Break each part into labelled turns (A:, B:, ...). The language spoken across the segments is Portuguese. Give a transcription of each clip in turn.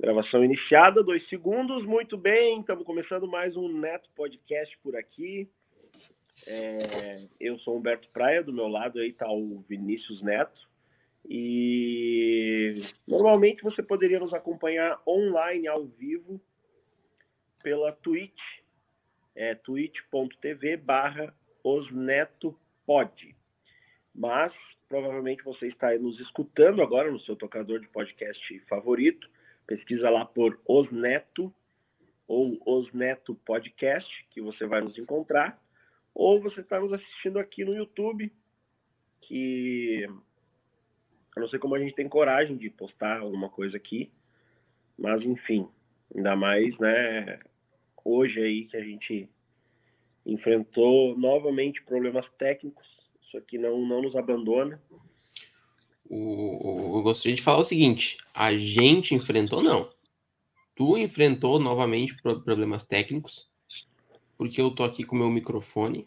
A: Gravação iniciada, dois segundos, muito bem. Estamos começando mais um Neto Podcast por aqui. É, eu sou Humberto Praia, do meu lado aí está o Vinícius Neto. E normalmente você poderia nos acompanhar online, ao vivo, pela Twitch, é twitch.tv barra osnetopod. Mas provavelmente você está nos escutando agora no seu tocador de podcast favorito Pesquisa lá por Os Neto ou Os Neto Podcast, que você vai nos encontrar. Ou você está nos assistindo aqui no YouTube, que eu não sei como a gente tem coragem de postar alguma coisa aqui, mas enfim, ainda mais, né, hoje aí que a gente enfrentou novamente problemas técnicos, isso aqui não, não nos abandona,
B: o, eu gostaria de falar o seguinte: a gente enfrentou, não. Tu enfrentou novamente problemas técnicos, porque eu tô aqui com o meu microfone,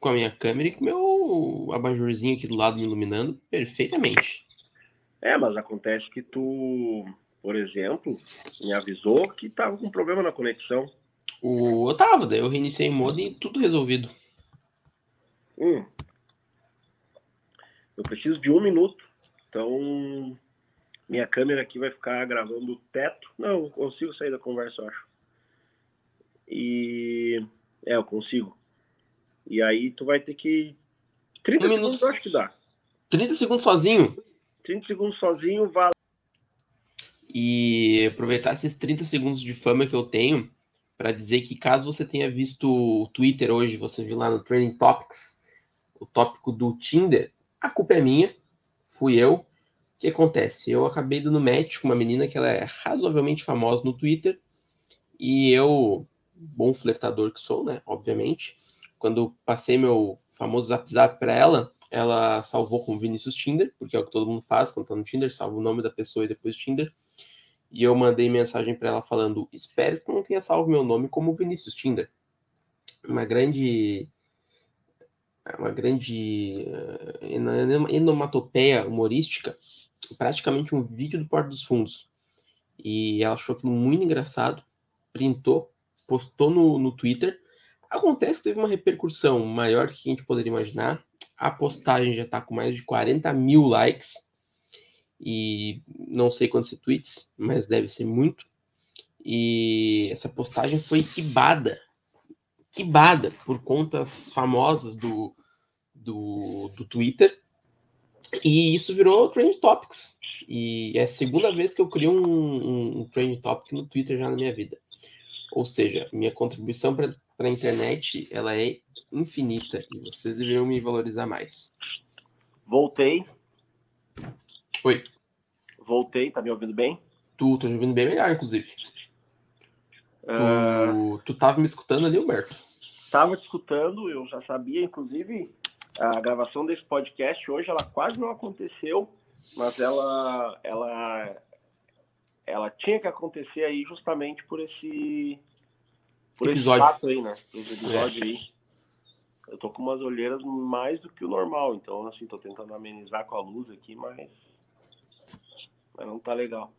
B: com a minha câmera e com o meu abajurzinho aqui do lado me iluminando perfeitamente.
A: É, mas acontece que tu, por exemplo, me avisou que tava com problema na conexão.
B: O, tava, daí eu reiniciei o modem e tudo resolvido.
A: Hum. Eu preciso de um minuto então, minha câmera aqui vai ficar gravando o teto. Não, consigo sair da conversa, eu acho. E. É, eu consigo. E aí tu vai ter que. 30 um segundos eu acho que dá.
B: 30 segundos sozinho?
A: 30 segundos sozinho, vale.
B: E aproveitar esses 30 segundos de fama que eu tenho para dizer que caso você tenha visto o Twitter hoje, você viu lá no Trending Topics o tópico do Tinder, a culpa é minha fui eu. O que acontece? Eu acabei dando match com uma menina que ela é razoavelmente famosa no Twitter. E eu, bom flertador que sou, né? Obviamente. Quando passei meu famoso zap zap para ela, ela salvou com Vinícius Tinder, porque é o que todo mundo faz quando tá no Tinder, salva o nome da pessoa e depois Tinder. E eu mandei mensagem para ela falando: Espero que não tenha salvo meu nome como Vinícius Tinder. Uma grande uma grande enomatopeia humorística, praticamente um vídeo do Porto dos Fundos. E ela achou aquilo muito engraçado, printou, postou no, no Twitter. Acontece que teve uma repercussão maior que a gente poderia imaginar. A postagem já está com mais de 40 mil likes. E não sei quantos tweets, mas deve ser muito. E essa postagem foi quibada quibada por contas famosas do, do, do Twitter. E isso virou Trend Topics. E é a segunda vez que eu crio um, um, um Trend Topic no Twitter já na minha vida. Ou seja, minha contribuição para a internet ela é infinita e vocês deveriam me valorizar mais.
A: Voltei.
B: Oi.
A: Voltei, tá me ouvindo bem?
B: Tu, tô me ouvindo bem melhor, inclusive. Uh... Tu, tu tava me escutando ali, Humberto?
A: estava escutando, eu já sabia, inclusive, a gravação desse podcast hoje, ela quase não aconteceu, mas ela, ela, ela tinha que acontecer aí justamente por esse, por episódio. esse fato aí, né? Esse episódio é. aí. Eu tô com umas olheiras mais do que o normal, então, assim, tô tentando amenizar com a luz aqui, mas, mas não tá legal.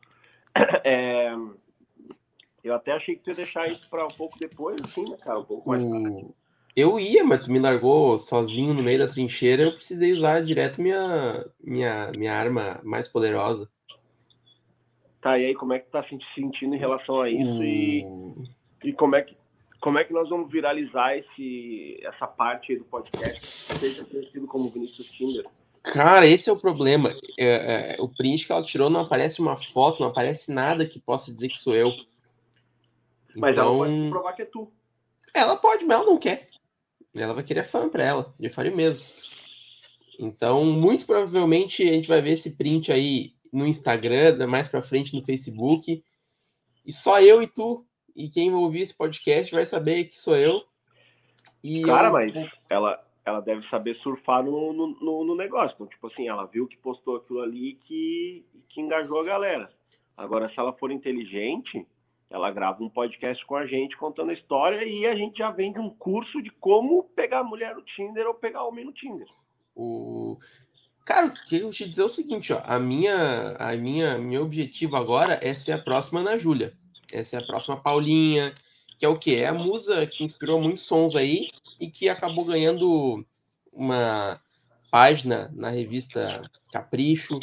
A: É, eu até achei que tu ia deixar isso para um pouco depois, assim, né, cara? Um pouco mais tarde.
B: Eu ia, mas tu me largou sozinho no meio da trincheira, eu precisei usar direto minha, minha, minha arma mais poderosa.
A: Tá, e aí como é que tu tá se sentindo em relação a isso? E, e como, é que, como é que nós vamos viralizar esse, essa parte aí do podcast que seja conhecido como Vinícius Tinder?
B: Cara, esse é o problema. É, é, o print que ela tirou não aparece uma foto, não aparece nada que possa dizer que sou eu.
A: Mas então, ela pode provar que é tu.
B: Ela pode, mas ela não quer. Ela vai querer fã pra ela, de faria mesmo. Então, muito provavelmente a gente vai ver esse print aí no Instagram, mais pra frente no Facebook. E só eu e tu, e quem ouvir esse podcast vai saber que sou eu.
A: E Cara, eu... mas ela, ela deve saber surfar no, no, no, negócio. Então, tipo assim, ela viu que postou aquilo ali que, que engajou a galera. Agora, se ela for inteligente, ela grava um podcast com a gente contando a história e a gente já vende um curso de como pegar mulher no Tinder ou pegar homem no Tinder.
B: O... Cara, o que eu te dizer é o seguinte, ó, a minha, a minha, meu objetivo agora é ser a próxima Ana Júlia. Essa é a próxima Paulinha, que é o quê? É a musa que inspirou muitos sons aí e que acabou ganhando uma página na revista Capricho,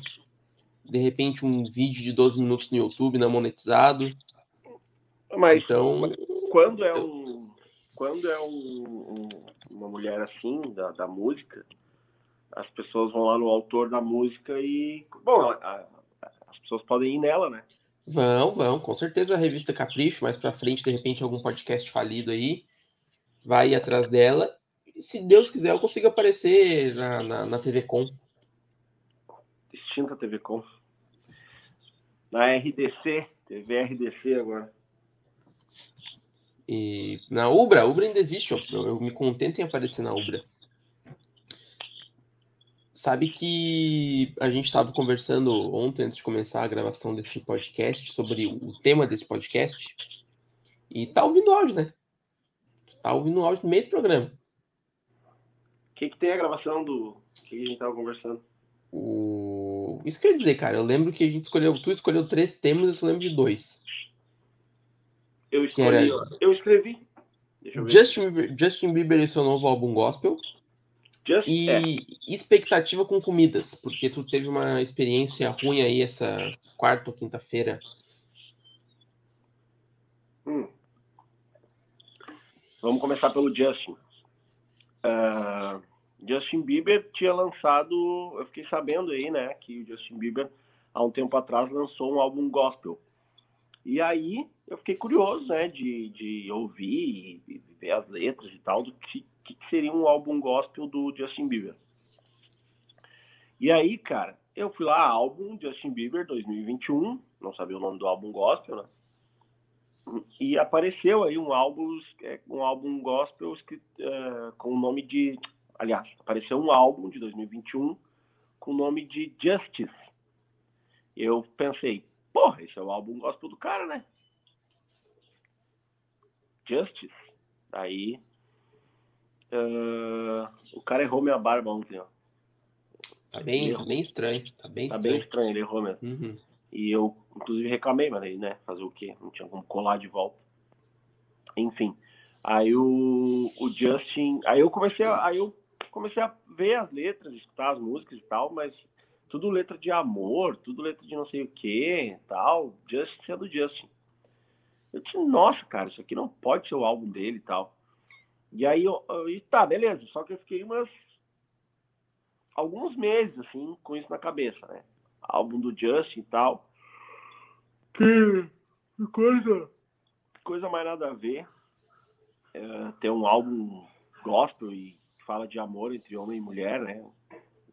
B: de repente um vídeo de 12 minutos no YouTube não monetizado.
A: Mas então, quando é um quando é um, um, uma mulher assim da, da música, as pessoas vão lá no autor da música e bom, a, a, as pessoas podem ir nela, né?
B: Vão, vão, com certeza a revista Capricho, mais para frente, de repente algum podcast falido aí vai ir atrás dela. E se Deus quiser, eu consigo aparecer na, na, na TV Com.
A: Extinta TV Com. Na RDC, TV RDC agora.
B: E na Ubra, a Ubra ainda existe, eu, eu me contento em aparecer na Ubra. Sabe que a gente estava conversando ontem, antes de começar a gravação desse podcast, sobre o tema desse podcast. E tá ouvindo áudio, né? Tá ouvindo áudio no meio do programa.
A: O que, que tem a gravação do que a gente tava conversando?
B: O... Isso quer dizer, cara, eu lembro que a gente escolheu, tu escolheu três temas, eu só lembro de dois.
A: Eu escolhi, era... eu escrevi.
B: Justin Bieber, Justin Bieber e seu novo álbum gospel. Just, e é. expectativa com comidas, porque tu teve uma experiência ruim aí essa quarta ou quinta-feira.
A: Hum. Vamos começar pelo Justin. Uh, Justin Bieber tinha lançado, eu fiquei sabendo aí, né, que o Justin Bieber há um tempo atrás lançou um álbum gospel. E aí eu fiquei curioso, né, de, de ouvir e, ver as letras e tal do que que, que seria um álbum gospel do Justin Bieber. E aí, cara, eu fui lá, álbum Justin Bieber 2021, não sabia o nome do álbum gospel, né? E apareceu aí um álbum, é, um álbum gospel escrito, uh, com o nome de. Aliás, apareceu um álbum de 2021 com o nome de Justice. Eu pensei, porra, esse é o álbum gospel do cara, né? Justice. Aí Uh, o cara errou minha barba ontem, ó.
B: Tá bem, tá bem estranho. Tá bem
A: tá
B: estranho.
A: bem estranho, ele errou mesmo. Uhum. E eu, inclusive, reclamei, mas aí, né? Fazer o quê? Não tinha como colar de volta. Enfim. Aí o, o Justin. Aí eu comecei a, aí eu comecei a ver as letras, escutar as músicas e tal, mas tudo letra de amor, tudo letra de não sei o que tal. Justin é do Justin. Eu disse, nossa, cara, isso aqui não pode ser o álbum dele e tal. E aí, eu, e tá, beleza. Só que eu fiquei umas. alguns meses, assim, com isso na cabeça, né? Álbum do Justin e tal. Que, que coisa. Coisa mais nada a ver. É, ter um álbum gospel e fala de amor entre homem e mulher, né?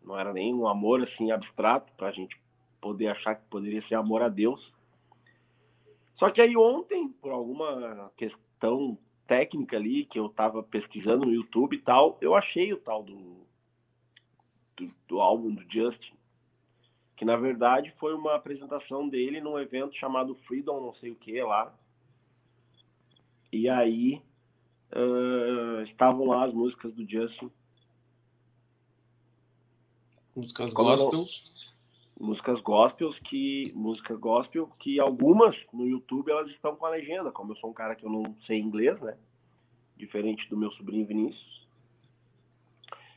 A: Não era nem um amor assim abstrato pra gente poder achar que poderia ser amor a Deus. Só que aí ontem, por alguma questão técnica ali, que eu estava pesquisando no YouTube e tal, eu achei o tal do, do, do, álbum do Justin, que na verdade foi uma apresentação dele num evento chamado Freedom, não sei o que lá. E aí uh, estavam lá as músicas do Justin.
B: Músicas Como gospels?
A: músicas gospels que música gospel que algumas no YouTube elas estão com a legenda, como eu sou um cara que eu não sei inglês, né? Diferente do meu sobrinho Vinícius.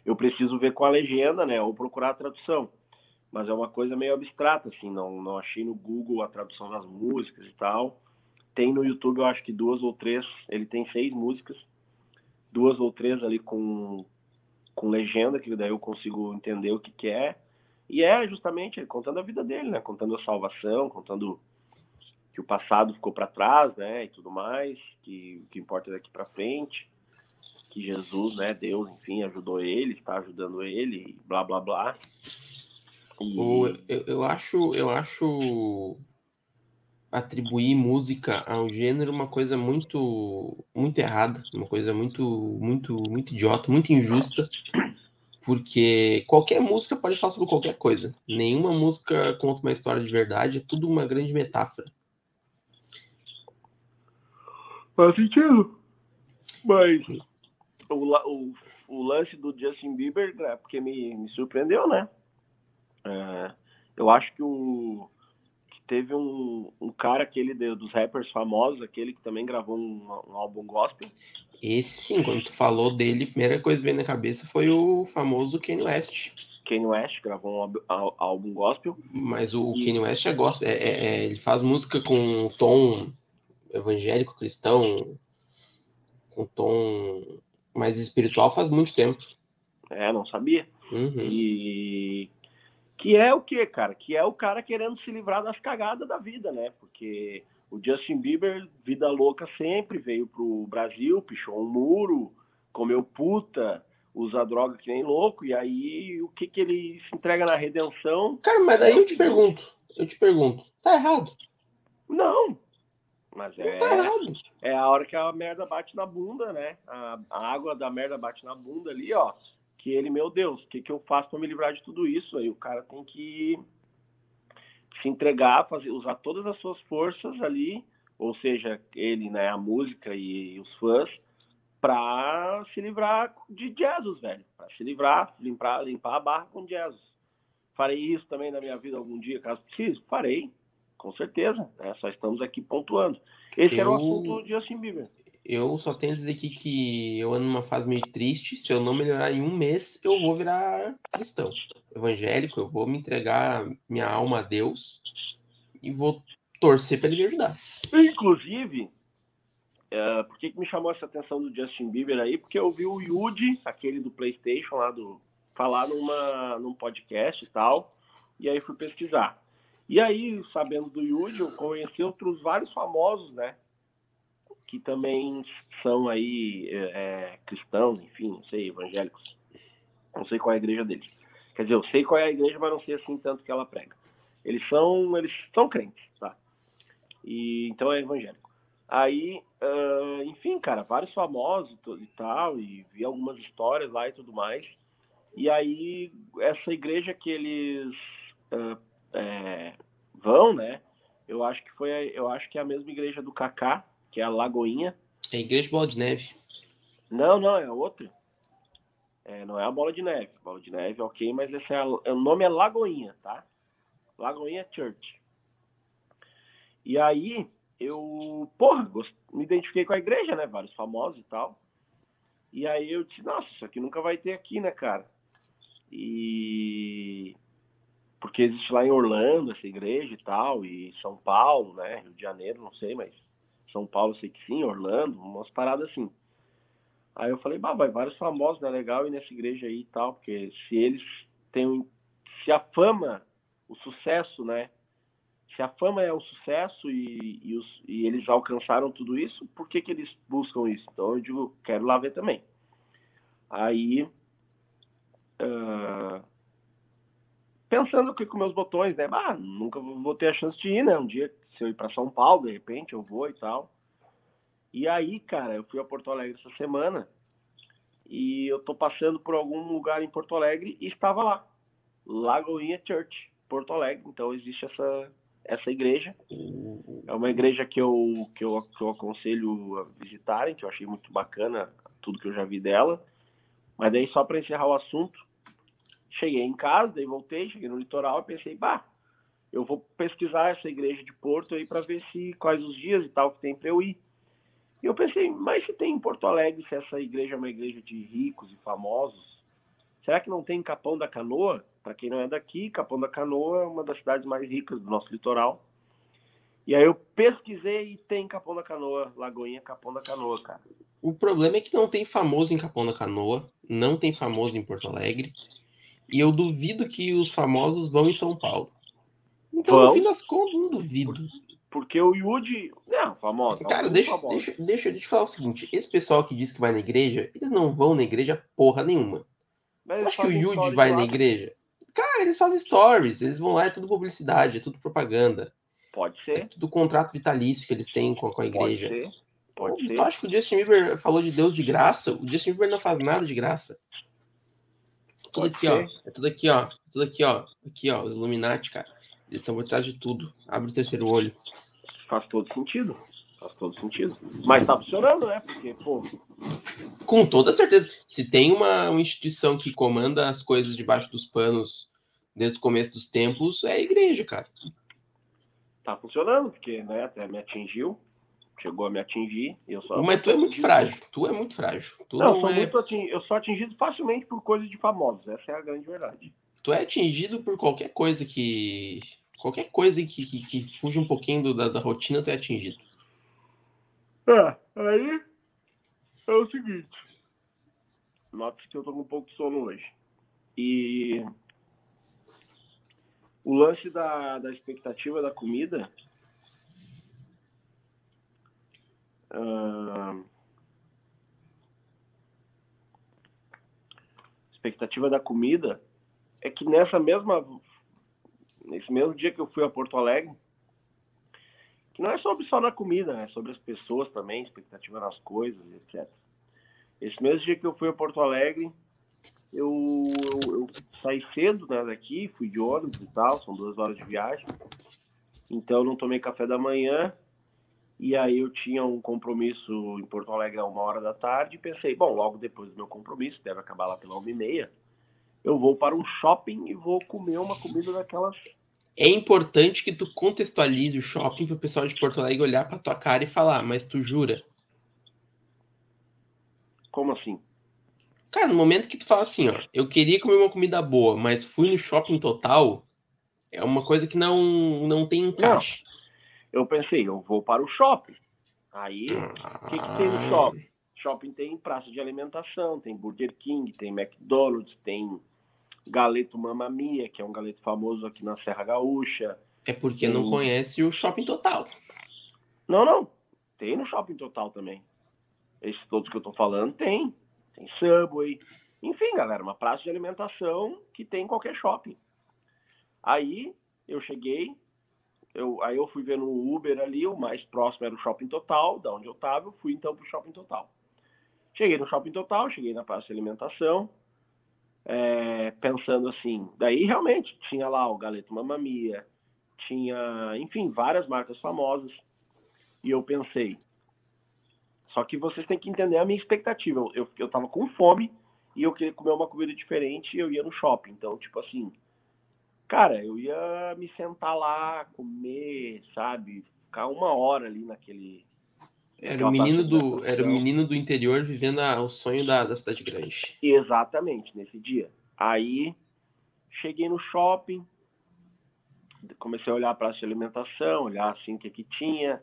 A: Eu preciso ver com a legenda, né, ou procurar a tradução. Mas é uma coisa meio abstrata assim, não não achei no Google a tradução das músicas e tal. Tem no YouTube, eu acho que duas ou três, ele tem seis músicas, duas ou três ali com com legenda, que daí eu consigo entender o que que é e é justamente contando a vida dele, né? Contando a salvação, contando que o passado ficou para trás, né? E tudo mais, que o que importa é daqui para frente, que Jesus, né? Deus, enfim, ajudou ele, está ajudando ele, blá blá blá.
B: E... Eu, eu acho, eu acho atribuir música ao gênero uma coisa muito muito errada, uma coisa muito muito muito idiota, muito injusta porque qualquer música pode falar sobre qualquer coisa. Nenhuma música conta uma história de verdade, é tudo uma grande metáfora.
A: Faz sentido. Mas o, o, o lance do Justin Bieber, é porque me, me surpreendeu, né? É, eu acho que o teve um, um cara aquele de, dos rappers famosos, aquele que também gravou um, um, álbum gospel.
B: Esse sim, quando tu falou dele, a primeira coisa que veio na cabeça foi o famoso Kanye West.
A: Kanye West gravou um álbum gospel.
B: Mas o e... Kanye West é gospel, é, é, é, ele faz música com um tom evangélico cristão, com tom mais espiritual faz muito tempo.
A: É, não sabia.
B: Uhum.
A: E que é o que, cara? Que é o cara querendo se livrar das cagadas da vida, né? Porque o Justin Bieber, vida louca sempre, veio pro Brasil, pichou um muro, comeu puta, usa droga que nem louco, e aí o que que ele se entrega na redenção?
B: Cara, mas daí eu te pergunto, eu te pergunto, tá errado?
A: Não, mas é,
B: tá errado.
A: é a hora que a merda bate na bunda, né? A, a água da merda bate na bunda ali, ó que ele, meu Deus, o que, que eu faço para me livrar de tudo isso? Aí o cara tem que se entregar, fazer, usar todas as suas forças ali, ou seja, ele, né, a música e, e os fãs, para se livrar de Jesus, velho. Para se livrar, limpar, limpar a barra com Jesus. Farei isso também na minha vida algum dia, caso precise? Farei, com certeza. Né? Só estamos aqui pontuando. Esse eu... era o assunto de Justin Bieber
B: eu só tenho a dizer aqui que eu ando numa fase meio triste. Se eu não melhorar em um mês, eu vou virar cristão, evangélico. Eu vou me entregar minha alma a Deus e vou torcer para ele me ajudar.
A: Inclusive, é, por que, que me chamou essa atenção do Justin Bieber aí? Porque eu vi o Yuji, aquele do PlayStation lá do falar numa num podcast e tal, e aí fui pesquisar. E aí, sabendo do Yuji, eu conheci outros vários famosos, né? Que também são aí é, é, cristãos, enfim, não sei, evangélicos. Não sei qual é a igreja deles. Quer dizer, eu sei qual é a igreja, mas não sei assim tanto que ela prega. Eles são, eles são crentes, tá? E então é evangélico. Aí, uh, enfim, cara, vários famosos e tal, e vi algumas histórias lá e tudo mais. E aí, essa igreja que eles uh, é, vão, né? Eu acho que foi, eu acho que é a mesma igreja do Kaká, que é a Lagoinha.
B: É a Igreja Bola de Neve.
A: Não, não, é outra. É, não é a Bola de Neve. Bola de Neve, ok, mas esse é a, o nome é Lagoinha, tá? Lagoinha Church. E aí, eu, porra, gost... me identifiquei com a igreja, né? Vários famosos e tal. E aí eu disse, nossa, isso aqui nunca vai ter aqui, né, cara? E porque existe lá em Orlando essa igreja e tal, e São Paulo, né? Rio de Janeiro, não sei, mas são Paulo, sei que sim, Orlando, umas paradas assim. Aí eu falei, bah, vai vários famosos, né? Legal ir nessa igreja aí e tal, porque se eles têm. Se a fama, o sucesso, né? Se a fama é o sucesso e, e, os, e eles já alcançaram tudo isso, por que, que eles buscam isso? Então eu digo, quero lá ver também. Aí. Uh, pensando aqui com meus botões, né? Ah, nunca vou ter a chance de ir, né? Um dia se eu ir para São Paulo, de repente eu vou e tal. E aí, cara, eu fui a Porto Alegre essa semana e eu tô passando por algum lugar em Porto Alegre e estava lá, Lagoinha Church, Porto Alegre. Então existe essa essa igreja. É uma igreja que eu, que eu, que eu aconselho a visitarem, que eu achei muito bacana tudo que eu já vi dela. Mas daí, só para encerrar o assunto, cheguei em casa, daí voltei, cheguei no litoral e pensei, bah, eu vou pesquisar essa igreja de Porto aí para ver se quais os dias e tal que tem para eu ir. E eu pensei, mas se tem em Porto Alegre, se essa igreja é uma igreja de ricos e famosos, será que não tem em Capão da Canoa? Para quem não é daqui, Capão da Canoa é uma das cidades mais ricas do nosso litoral. E aí eu pesquisei e tem Capão da Canoa, Lagoinha Capão da Canoa, cara.
B: O problema é que não tem famoso em Capão da Canoa, não tem famoso em Porto Alegre, e eu duvido que os famosos vão em São Paulo. Então, Vão. no fim das contas, não duvido.
A: Porque o Yudi. Não, famoso.
B: Cara, deixa, deixa, deixa eu te falar o seguinte: esse pessoal que diz que vai na igreja, eles não vão na igreja porra nenhuma. Mas acho que o Yudi vai na igreja. Cara, eles fazem stories, eles vão lá, é tudo publicidade, é tudo propaganda.
A: Pode ser.
B: É tudo contrato vitalício que eles têm com, com a igreja.
A: Pode ser. Pode
B: ser. Tu acha que o Justin Bieber falou de Deus de graça? O Justin Bieber não faz nada de graça. Tudo Pode aqui, ser. ó. É tudo aqui, ó. Tudo aqui, ó. Aqui, ó. Os Illuminati, cara. Eles estão por trás de tudo. Abre o terceiro olho.
A: Faz todo sentido. Faz todo sentido. Mas tá funcionando, né? Porque, pô.
B: Com toda certeza. Se tem uma, uma instituição que comanda as coisas debaixo dos panos desde o começo dos tempos é a igreja, cara.
A: Tá funcionando, porque né, até me atingiu. Chegou a me atingir. Eu só
B: Mas tu é muito frágil. Tu é muito frágil. Tu
A: não,
B: não,
A: sou
B: é...
A: muito ating... eu sou atingido facilmente por coisas de famosos. Essa é a grande verdade.
B: Tu é atingido por qualquer coisa que. Qualquer coisa que, que, que fuja um pouquinho do, da, da rotina, é atingido.
A: É, aí é o seguinte. Nota que eu tô com um pouco de sono hoje. E o lance da, da expectativa da comida. ah, expectativa da comida é que nessa mesma nesse mesmo dia que eu fui a Porto Alegre que não é sobre só na comida, é sobre as pessoas também, expectativa nas coisas, etc. Esse mesmo dia que eu fui a Porto Alegre, eu, eu, eu saí cedo né, daqui, fui de ônibus e tal, são duas horas de viagem. Então eu não tomei café da manhã. E aí eu tinha um compromisso em Porto Alegre a uma hora da tarde e pensei, bom, logo depois do meu compromisso, deve acabar lá pela uma e meia, eu vou para um shopping e vou comer uma comida daquelas
B: É importante que tu contextualize o shopping pro pessoal de Porto Alegre olhar pra tua cara e falar, mas tu jura?
A: Como assim?
B: Cara, no momento que tu fala assim, ó, eu queria comer uma comida boa, mas fui no shopping total, é uma coisa que não, não tem encaixe.
A: Eu pensei, eu vou para o shopping. Aí, o que, que tem no shopping? Shopping tem praça de alimentação, tem Burger King, tem McDonald's, tem Galeto Mamma Mia, que é um galeto famoso aqui na Serra Gaúcha.
B: É porque não
A: Tem-
B: conhece o shopping total.
A: Não, não. Tem no shopping total também. Esses todos que eu tô falando tem. Tem Subway. Enfim, galera, uma praça de alimentação que tem em qualquer shopping. Aí eu cheguei, eu, aí eu fui ver no Uber ali, o mais próximo era o shopping total, da onde eu tava, eu fui então pro shopping total. Cheguei no shopping total, cheguei na praça de alimentação, é, pensando assim, daí realmente tinha lá o Galeto Mamma Mia, tinha, enfim, várias marcas famosas. E eu pensei, só que vocês têm que entender a minha expectativa. Eu, eu, eu tava com fome e eu queria comer uma comida diferente e eu ia no shopping. Então, tipo assim, cara, eu ia me sentar lá, comer, sabe? Ficar uma hora ali naquele.
B: Era o menino do, era o menino do interior vivendo a- o sonho da, da cidade grande.
A: Exatamente, nesse dia. Aí cheguei no shopping, comecei a olhar a praça de alimentação, olhar assim o que que tinha.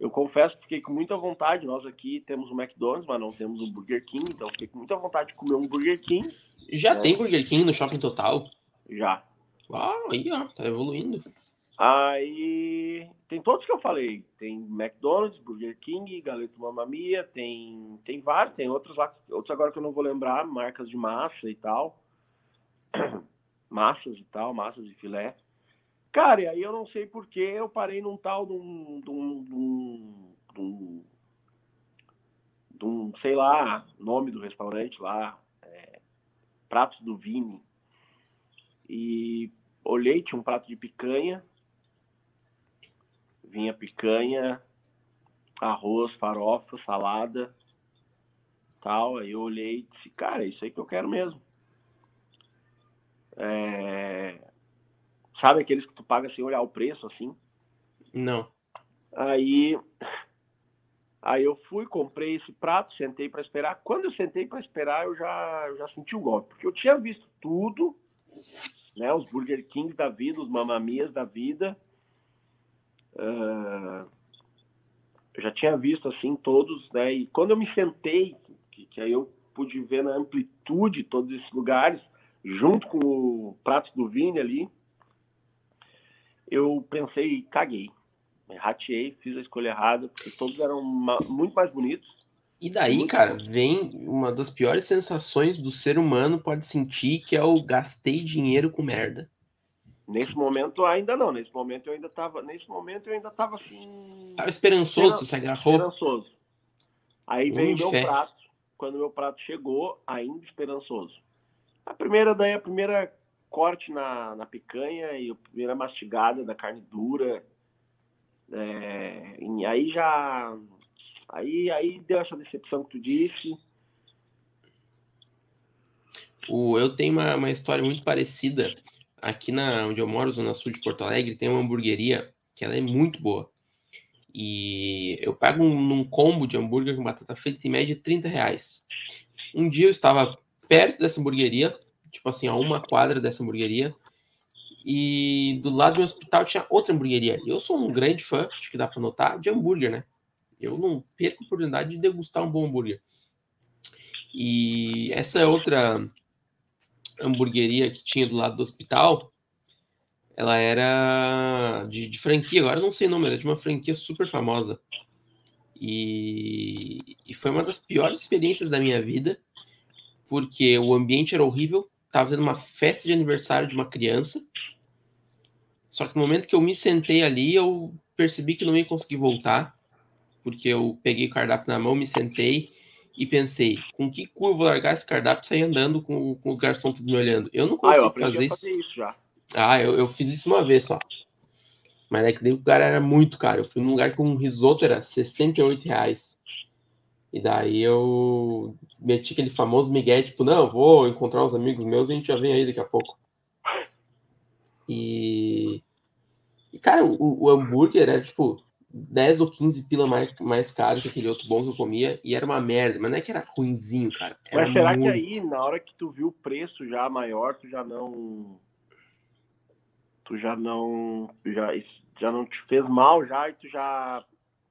A: Eu confesso que fiquei com muita vontade. Nós aqui temos um McDonald's, mas não temos um Burger King, então fiquei com muita vontade de comer um Burger King
B: Já
A: É.
B: tem Burger King no shopping total?
A: já.
B: Uau, aí ó, tá evoluindo.
A: Aí tem todos que eu falei. Tem McDonald's, Burger King, Galeto Mamma Mia, tem, tem vários, tem outros lá, outros agora que eu não vou lembrar, marcas de massa e tal. Massas e tal, massas de filé. Cara, e aí eu não sei porquê eu parei num tal de um, de um, de um, de um, um, sei lá, nome do restaurante lá, é, Pratos do Vini. E olhei, tinha um prato de picanha, vinha picanha, arroz, farofa, salada, tal. Aí eu olhei e disse, cara, é isso aí que eu quero mesmo. É, Sabe aqueles que tu paga sem olhar o preço, assim?
B: Não.
A: Aí, aí eu fui, comprei esse prato, sentei para esperar. Quando eu sentei para esperar, eu já, eu já senti o golpe, porque eu tinha visto tudo, né? Os Burger Kings da vida, os Mamamias da vida. Ah, eu já tinha visto assim todos, né? E quando eu me sentei, que, que aí eu pude ver na amplitude todos esses lugares, junto com o prato do Vini ali, eu pensei, caguei. Rateei, fiz a escolha errada, porque todos eram ma- muito mais bonitos.
B: E daí,
A: Muito
B: cara, vem uma das piores sensações do ser humano pode sentir, que é o gastei dinheiro com merda.
A: Nesse momento ainda não, nesse momento eu ainda tava, nesse momento eu ainda tava assim,
B: Tava esperançoso, tu se agarrou.
A: esperançoso. Aí
B: Hum,
A: veio meu
B: fé.
A: prato, quando meu prato chegou, ainda esperançoso. A primeira daí a primeira corte na, na picanha e a primeira mastigada da carne dura. É, e aí já aí aí deu essa decepção que tu disse.
B: O, eu tenho uma, uma história muito parecida. Aqui na onde eu moro, zona sul de Porto Alegre, tem uma hamburgueria que ela é muito boa. E eu pago um, num combo de hambúrguer com batata frita em média 30 reais. Um dia eu estava perto dessa hamburgueria, tipo assim, a uma quadra dessa hamburgueria, e do lado do hospital tinha outra hamburgueria. Eu sou um grande fã, acho que dá para notar, de hambúrguer, né? Eu não perco a oportunidade de degustar um bom hambúrguer. E essa outra hamburgueria que tinha do lado do hospital, ela era de, de franquia, agora não sei o nome, era de uma franquia super famosa. E, e foi uma das piores experiências da minha vida, porque o ambiente era horrível, estava tendo uma festa de aniversário de uma criança. Só que no momento que eu me sentei ali, eu percebi que não ia conseguir voltar, porque eu peguei o cardápio na mão, me sentei e pensei, com que cu eu vou largar esse cardápio e sair andando com, com os garçons tudo me olhando? Eu não consigo ah, eu fazer, isso. fazer isso já. Ah, eu, eu fiz isso uma vez só. Mas é que daí o lugar era muito caro. Eu fui num lugar com um risoto, era 68 reais. E daí eu meti aquele famoso migué, tipo, não, vou encontrar uns amigos meus e a gente já vem aí daqui a pouco. E... E, cara, o, o hambúrguer era, tipo, 10 ou 15 pila mais, mais caro que aquele outro bom que eu comia e era uma merda, mas não é que era ruinzinho, cara. Era
A: mas será muito... que aí, na hora que tu viu o preço já maior, tu já não. Tu já não. Já, já não te fez mal já e tu já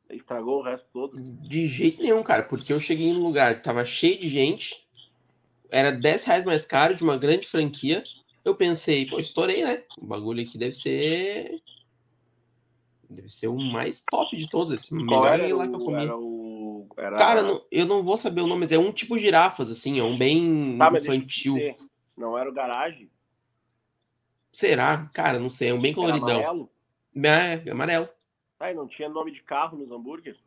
A: estragou o resto todo?
B: De jeito nenhum, cara, porque eu cheguei em um lugar que tava cheio de gente, era 10 reais mais caro de uma grande franquia. Eu pensei, pô, estourei, né? O bagulho aqui deve ser Deve ser o mais top de todos. Esse
A: Qual era lá que eu comi. Era o...
B: era... Cara, não, eu não vou saber o nome, mas é um tipo girafas, assim, é um bem tá, infantil.
A: Não era o garagem?
B: Será? Cara, não sei, é um bem coloridão. Era amarelo? É, é amarelo.
A: Ah, e não tinha nome de carro nos hambúrgueres?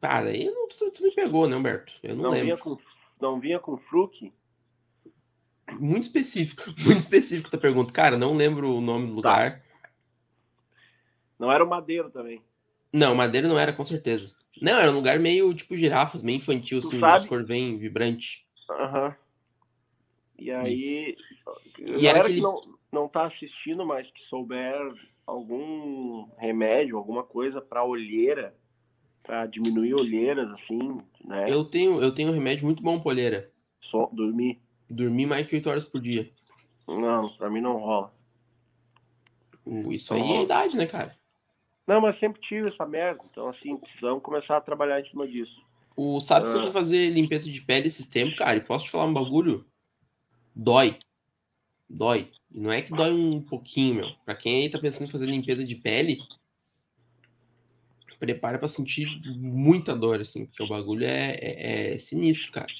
B: Cara, aí não, tu, tu, me pegou, né, Humberto? Eu não, não lembro.
A: Vinha com, não vinha com fruque?
B: Muito específico, muito específico a pergunta. Cara, não lembro o nome do tá. lugar. Tá.
A: Não era o Madeiro também.
B: Não, o Madeiro não era, com certeza. Não, era um lugar meio tipo girafas, meio infantil, tu assim, sabe? cor bem vibrante.
A: Aham. Uhum. E aí. E era aquele... que não, não tá assistindo, mas que souber algum remédio, alguma coisa para olheira, para diminuir olheiras, assim, né?
B: Eu tenho, eu tenho um remédio muito bom pra olheira.
A: Só dormir.
B: Dormir mais que 8 horas por dia.
A: Não, pra mim não rola.
B: Isso aí é idade, né, cara?
A: Não, mas sempre tive essa merda. Então, assim, precisamos começar a trabalhar em cima disso.
B: O, sabe ah. que eu vou fazer limpeza de pele esses tempos, cara? E posso te falar um bagulho? Dói. Dói. E não é que dói um pouquinho, meu. Pra quem aí tá pensando em fazer limpeza de pele, prepara para sentir muita dor, assim, porque o bagulho é, é, é, sinistro, cara.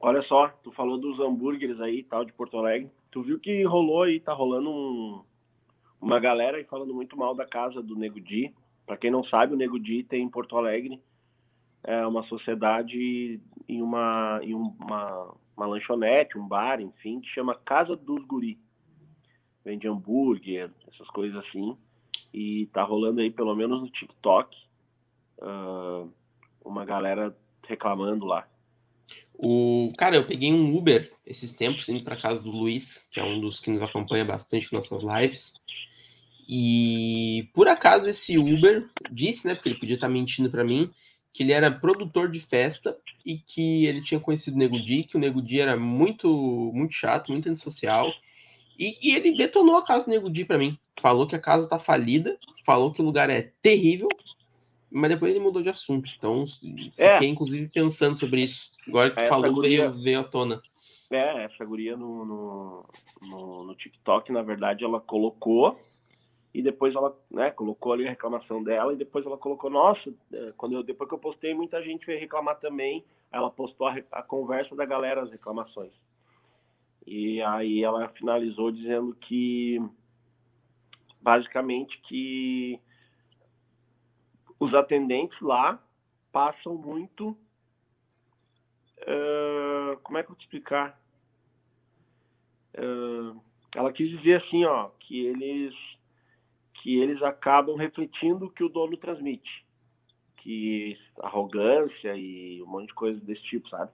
A: Olha só, tu falou dos hambúrgueres aí tal de Porto Alegre. Tu viu que rolou aí, tá rolando um, uma galera aí falando muito mal da casa do Nego Di. Para quem não sabe, o Nego Di tem em Porto Alegre é uma sociedade em uma, em uma, uma lanchonete, um bar, enfim, que chama Casa dos Guri. Vende hambúrguer, essas coisas assim. E tá rolando aí, pelo menos no TikTok, uh, uma galera reclamando lá.
B: O cara, eu peguei um Uber esses tempos indo para casa do Luiz, que é um dos que nos acompanha bastante nas nossas lives. E por acaso esse Uber disse, né, porque ele podia estar mentindo para mim, que ele era produtor de festa e que ele tinha conhecido o Nego Di, que o Nego Di era muito muito chato, muito antissocial. E, e ele detonou a casa do Nego Di para mim. Falou que a casa tá falida, falou que o lugar é terrível, mas depois ele mudou de assunto. Então é. fiquei inclusive pensando sobre isso. Agora que tu falou, guria... veio, veio à tona.
A: É, essa guria no, no, no, no TikTok, na verdade, ela colocou e depois ela né, colocou ali a reclamação dela e depois ela colocou nossa é, quando eu, depois que eu postei muita gente veio reclamar também. Ela postou a, a, conversa da galera as reclamações. E aí ela finalizou dizendo que basicamente que os atendentes lá passam muito uh, como é que eu te explicar? Uh, ela quis dizer assim ó que eles que eles acabam refletindo o que o dono transmite. Que arrogância e um monte de coisa desse tipo, sabe?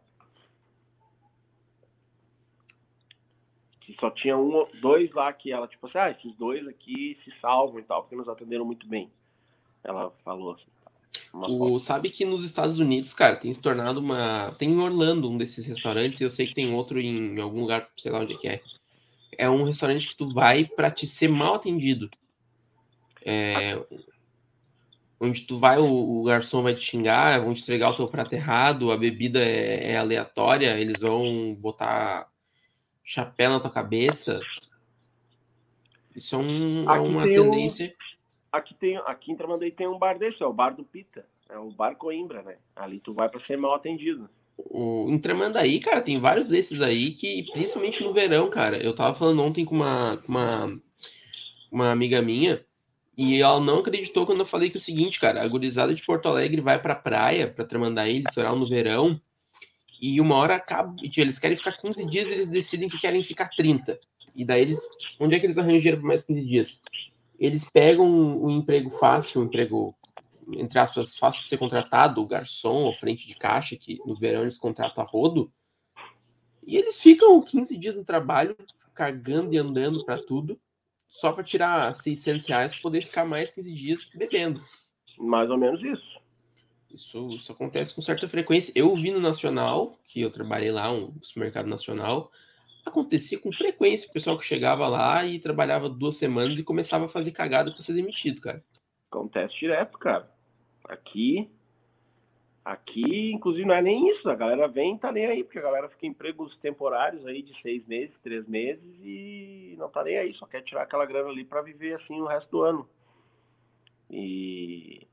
A: Se só tinha um, dois lá que ela, tipo assim, ah, esses dois aqui se salvam e tal, porque nos atenderam muito bem. Ela falou assim.
B: O, sabe que nos Estados Unidos, cara, tem se tornado uma. Tem em Orlando um desses restaurantes, eu sei que tem outro em algum lugar, sei lá onde é que é. É um restaurante que tu vai para te ser mal atendido. É, onde tu vai, o, o, garçom vai te xingar, vão te entregar o teu prato errado, a bebida é, é aleatória, eles vão botar chapéu na tua cabeça. Isso é, um, é uma tendência.
A: Um aqui tem aqui em Tramandaí tem um bar desse, é o bar do Pita, é o bar Coimbra, né? Ali tu vai para ser mal atendido.
B: O, em Tramandaí, cara, tem vários desses aí que, principalmente no verão, cara, eu tava falando ontem com uma, uma, uma amiga minha e ela não acreditou quando eu falei que é o seguinte, cara, a gurizada de Porto Alegre vai pra praia, pra Tramandaí, litoral no verão, e uma hora acaba, eles querem ficar 15 dias, eles decidem que querem ficar 30. E daí eles, onde é que eles arranjam dinheiro por mais 15 dias? eles pegam um, emprego fácil, um emprego, entre aspas, fácil de ser contratado, o garçom ou frente de caixa, que no verão eles contratam a rodo, e eles ficam 15 dias no trabalho, cagando e andando para tudo, só para tirar 600 reais para poder ficar mais 15 dias bebendo.
A: Mais ou menos isso.
B: Isso, isso acontece com certa frequência. Eu vi no Nacional, que eu trabalhei lá, um supermercado nacional, acontecia com frequência o pessoal que chegava lá e trabalhava duas semanas e começava a fazer cagada para ser demitido, cara.
A: Acontece direto, cara. Aqui, aqui, inclusive, não é nem isso. A galera vem e tá nem aí, porque a galera fica em empregos temporários aí de seis meses, três meses e não tá nem aí, só quer tirar aquela grana ali para viver assim o resto do ano. E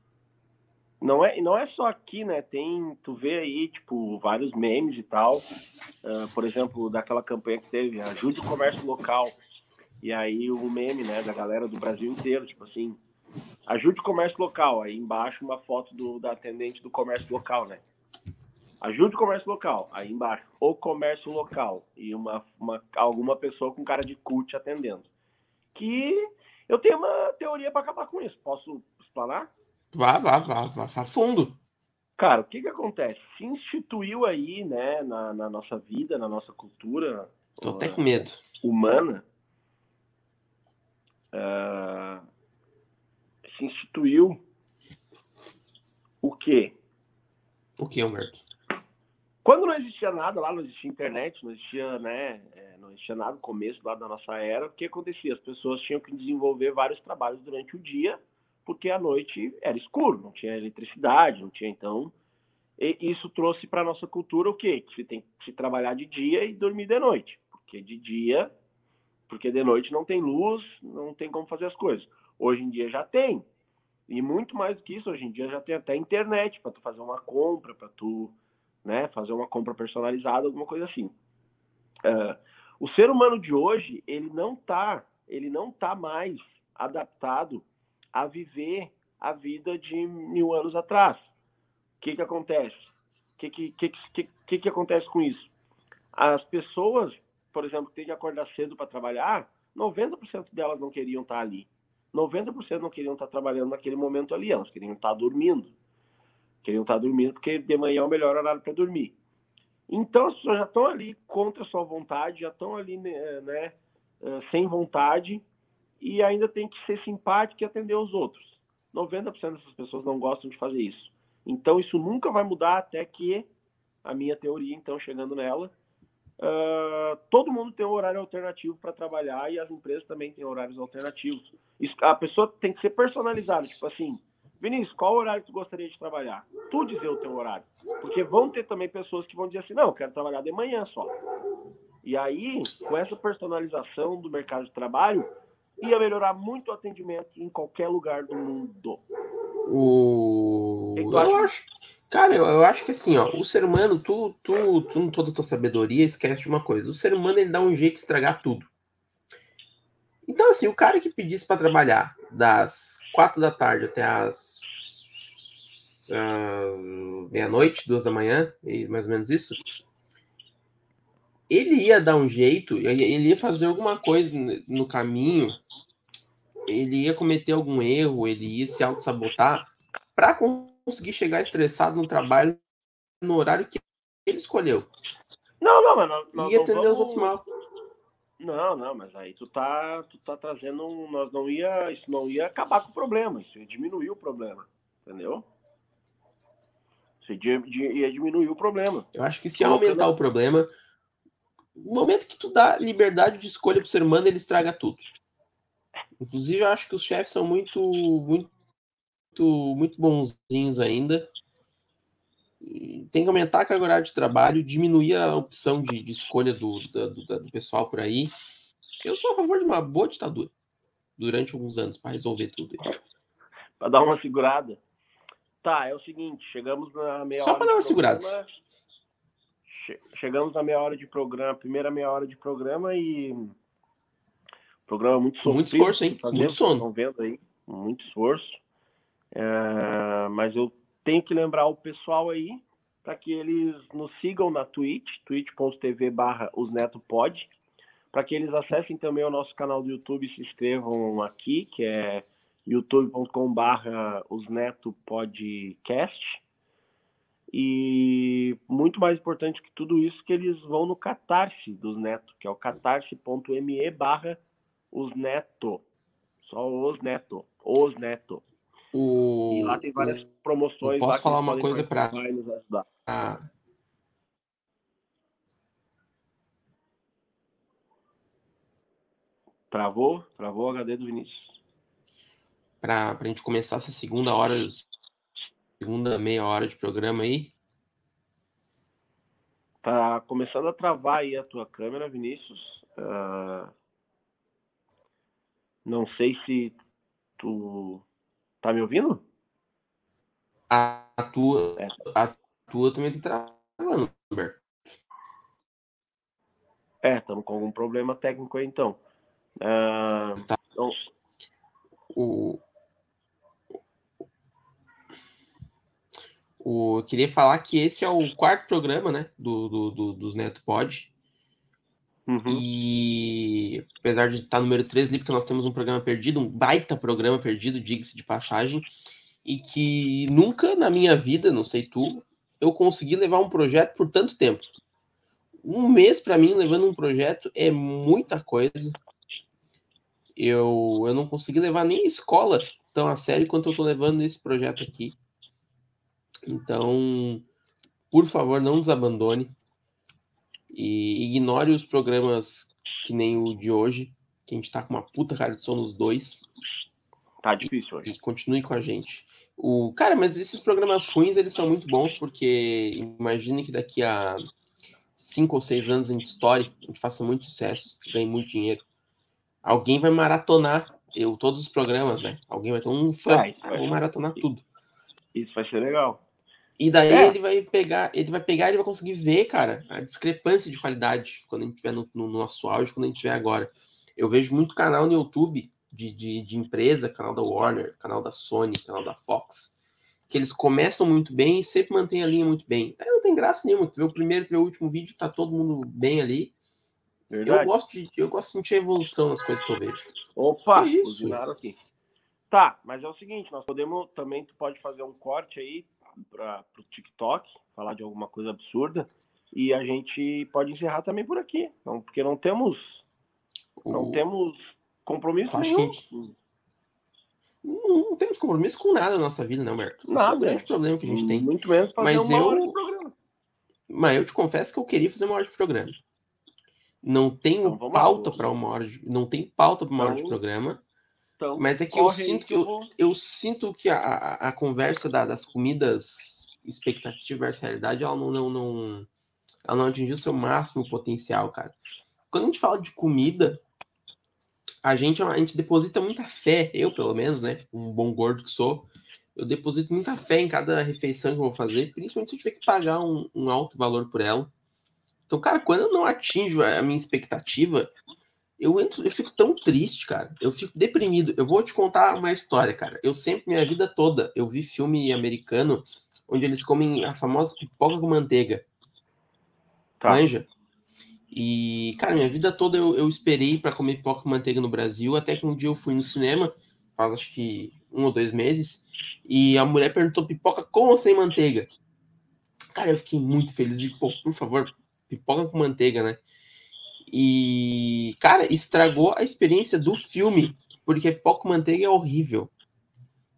A: não é, não é só aqui, né? Tem, tu vê aí, tipo, vários memes e tal. Uh, por exemplo, daquela campanha que teve, ajude o comércio local. E aí o meme, né, da galera do Brasil inteiro, tipo assim, ajude o comércio local. Aí embaixo uma foto do, da atendente do comércio local, né? Ajude o comércio local. Aí embaixo, o comércio local. E uma, uma, alguma pessoa com cara de cut atendendo. Que eu tenho uma teoria para acabar com isso. Posso explanar?
B: Vá, vá, vá, vá, vá fundo.
A: Cara, o que que acontece? Se instituiu aí, né, na, na nossa vida, na nossa cultura...
B: Tô até com medo.
A: Humana. Uh, se instituiu o quê?
B: O que, Humberto?
A: Quando não existia nada lá, não existia internet, não existia, né, é, não existia nada no começo lá da nossa era, o que acontecia? As pessoas tinham que desenvolver vários trabalhos durante o dia porque à noite era escuro, não tinha eletricidade, não tinha então. E isso trouxe para a nossa cultura o quê? Que você tem que se trabalhar de dia e dormir de noite. Porque de dia, porque de noite não tem luz, não tem como fazer as coisas. Hoje em dia já tem. E muito mais do que isso, hoje em dia já tem até internet para tu fazer uma compra, para tu né, fazer uma compra personalizada, alguma coisa assim. Uh, o ser humano de hoje, ele não tá, ele não tá mais adaptado a viver a vida de mil anos atrás. O que, que acontece? O que, que, que, que, que acontece com isso? As pessoas, por exemplo, que têm de acordar cedo para trabalhar, 90% delas não queriam estar ali. 90% não queriam estar trabalhando naquele momento ali, elas queriam estar dormindo. Queriam estar dormindo porque de manhã é o melhor horário para dormir. Então as pessoas já estão ali contra a sua vontade, já estão ali né, né eh, sem vontade e ainda tem que ser simpático e atender os outros. 90% dessas pessoas não gostam de fazer isso. Então, isso nunca vai mudar até que, a minha teoria, então, chegando nela, uh, todo mundo tem um horário alternativo para trabalhar e as empresas também têm horários alternativos. Isso, a pessoa tem que ser personalizada, tipo assim, Vinícius, qual horário tu gostaria de trabalhar? Tu dizer o teu horário. Porque vão ter também pessoas que vão dizer assim, não, eu quero trabalhar de manhã só. E aí, com essa personalização do mercado de trabalho, ia melhorar muito o atendimento em qualquer lugar do mundo.
B: O... Eu acho, cara, eu, eu, acho que assim, ó, o ser humano, tu, tu, tu, toda a tua sabedoria, esquece de uma coisa. O ser humano, ele dá um jeito de estragar tudo. Então, assim, o cara que pedisse para trabalhar das quatro da tarde até as uh, meia-noite, duas da manhã, mais ou menos isso, ele ia dar um jeito, ele ia fazer alguma coisa no caminho ele ia cometer algum erro, ele ia se auto-sabotar para conseguir chegar estressado no trabalho no horário que ele escolheu.
A: Não, não, mano.
B: Ia atender os outros mal.
A: Não, não, mas aí tu tá, tu tá trazendo um, nós não ia, isso não ia acabar com o problema, isso ia diminuir o problema, entendeu? Isso ia, ia diminuir o problema.
B: Eu acho que se aumentar o problema, no momento que tu dá liberdade de escolha pro ser humano, ele estraga tudo. Inclusive, eu acho que os chefes são muito, muito, muito bonzinhos ainda. Tem que aumentar a carga horária de trabalho, diminuir a opção de, de escolha do, do, do, pessoal por aí. Eu sou a favor de uma boa ditadura durante alguns anos para resolver tudo.
A: Para dar uma segurada. Tá, é o seguinte, chegamos na meia
B: Só
A: hora.
B: Só para dar uma segurada.
A: Chegamos na meia hora de programa, primeira meia hora de programa e Programa muito sofrido.
B: Muito esforço, hein? muito sono.
A: Estão vendo aí, muito esforço. É, mas eu tenho que lembrar o pessoal aí para que eles nos sigam na Twitch, twitch.tv barra osnetopod, para que eles acessem também o nosso canal do YouTube e se inscrevam aqui, que é youtube.com barra osnetopodcast. E muito mais importante que tudo isso, que eles vão no Catarse dos Neto, que é o catarse.me barra os neto. Só os neto. Os neto.
B: O...
A: E lá tem várias promoções.
B: posso falar uma coisa para.
A: Ah. Travou? Travou o HD do Vinícius.
B: Para a gente começar essa segunda hora, segunda meia hora de programa aí.
A: Tá começando a travar aí a tua câmera, Vinícius. Uh, não sei se tu tá me ouvindo?
B: A tua, é. a tua também tá travando, Humberto.
A: É, estamos com algum problema técnico aí então. Tá. então...
B: O, o, eu queria falar que esse é o quarto programa, né, do, do, do dos Neto Pod. Uhum. E apesar de estar número 3 ali, porque nós temos um programa perdido, um baita programa perdido, diga-se de passagem, e que nunca na minha vida, não sei tu, eu consegui levar um projeto por tanto tempo. Um mês para mim levando um projeto é muita coisa. Eu, eu não consegui levar nem a escola tão a sério quanto eu tô levando esse projeto aqui. Então, por favor, não nos abandone. E ignore os programas que nem o de hoje, que a gente tá com uma puta cara de sono nos dois.
A: Tá difícil hoje.
B: E continue com a gente. O, cara, mas esses programas ruins, eles são muito bons, porque imagine que daqui a cinco ou seis anos a gente estoure, a gente faça muito sucesso, ganhe muito dinheiro. Alguém vai maratonar eu, todos os programas, né? Alguém vai ter um fã, ah, vou maratonar tudo.
A: Isso vai ser legal.
B: E daí é. ele vai pegar, ele vai pegar, ele vai conseguir ver, cara, a discrepância de qualidade quando a gente tiver no, no nosso auge, quando a gente tiver agora. Eu vejo muito canal no YouTube de, de, de, empresa, canal da Warner, canal da Sony, canal da Fox, que eles começam muito bem e sempre mantêm a linha muito bem. Aí não tem graça nenhuma. Tu vê o primeiro, tu vê o último vídeo, tá todo mundo bem ali. Verdade. Eu gosto, de, eu gosto de sentir a evolução nas coisas que eu vejo.
A: Opa, é isso. aqui. Tá, mas é o seguinte, nós podemos também, tu pode fazer um corte aí, para o TikTok, falar de alguma coisa absurda, e a gente pode encerrar também por aqui, não, porque não temos não temos compromisso nenhum. Que...
B: Não, não, temos compromisso com nada na nossa vida, não, Merto. Nada. é o grande problema que a gente tem.
A: Muito menos fazer
B: Mas uma eu... hora de programa. Mas eu te confesso que eu queria fazer uma hora de programa. Não tenho então, pauta para uma hora de... Não tem pauta para uma então, hora de então, programa. Então, Mas é que eu sinto que eu, eu, sinto que a, a, a conversa da, das comidas, expectativa versus realidade, ela não, não, não, ela não atingiu o seu máximo potencial, cara. Quando a gente fala de comida, a gente, a gente deposita muita fé, eu pelo menos, né? Um bom gordo que sou, eu deposito muita fé em cada refeição que eu vou fazer, principalmente se eu tiver que pagar um, um alto valor por ela. Então, cara, quando eu não atinjo a minha expectativa, eu entro, eu fico tão triste, cara. Eu fico deprimido. Eu vou te contar uma história, cara. Eu sempre, minha vida toda, eu vi filme americano onde eles comem a famosa pipoca com manteiga. Tá. Manja? E, cara, minha vida toda eu, eu esperei para comer pipoca com manteiga no Brasil, até que um dia eu fui no cinema, faz acho que um ou dois meses, e a mulher perguntou pipoca com ou sem manteiga. Cara, eu fiquei muito feliz. E, pô, por favor, pipoca com manteiga, né? E, cara, estragou a experiência do filme, porque pipoca com manteiga é horrível.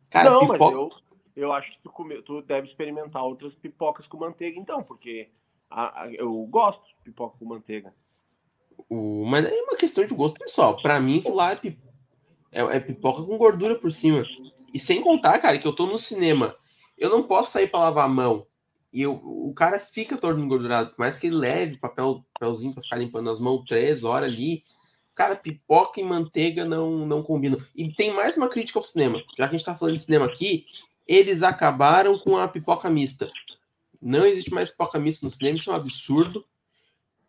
A: Cara, não, pipoca... mas eu, eu acho que tu, come, tu deve experimentar outras pipocas com manteiga, então, porque a, a, eu gosto de pipoca com manteiga.
B: O, mas é uma questão de gosto pessoal. Para mim, lá é, é, é, pipoca com gordura por cima. E sem contar, cara, que eu tô no cinema. Eu não posso sair para lavar a mão. E eu, o cara fica todo engordurado. Por mais que ele leve papel, papelzinho para ficar limpando as mãos três horas ali. Cara, pipoca e manteiga não, não combinam. E tem mais uma crítica ao cinema. Já que a gente tá falando de cinema aqui, eles acabaram com a pipoca mista. Não existe mais pipoca mista no cinema, isso é um absurdo.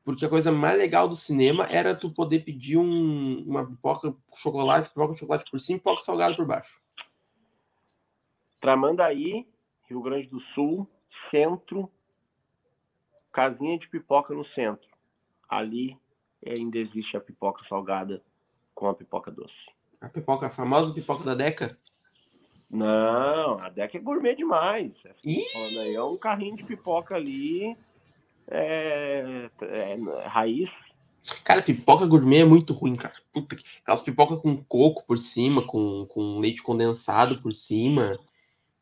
B: Porque a coisa mais legal do cinema era tu poder pedir um, uma pipoca com chocolate, pipoca com chocolate por cima e pipoca salgada por baixo.
A: Tramandaí, Rio Grande do Sul, centro, casinha de pipoca no centro. Ali ainda existe a pipoca salgada com a pipoca doce.
B: A pipoca, a famosa pipoca da Deca?
A: Não, a Deca é gourmet demais. É, é um carrinho de pipoca ali é, é, é, raiz.
B: Cara, pipoca gourmet é muito ruim, cara. Puta, aquelas pipoca com coco por cima, com, com leite condensado por cima.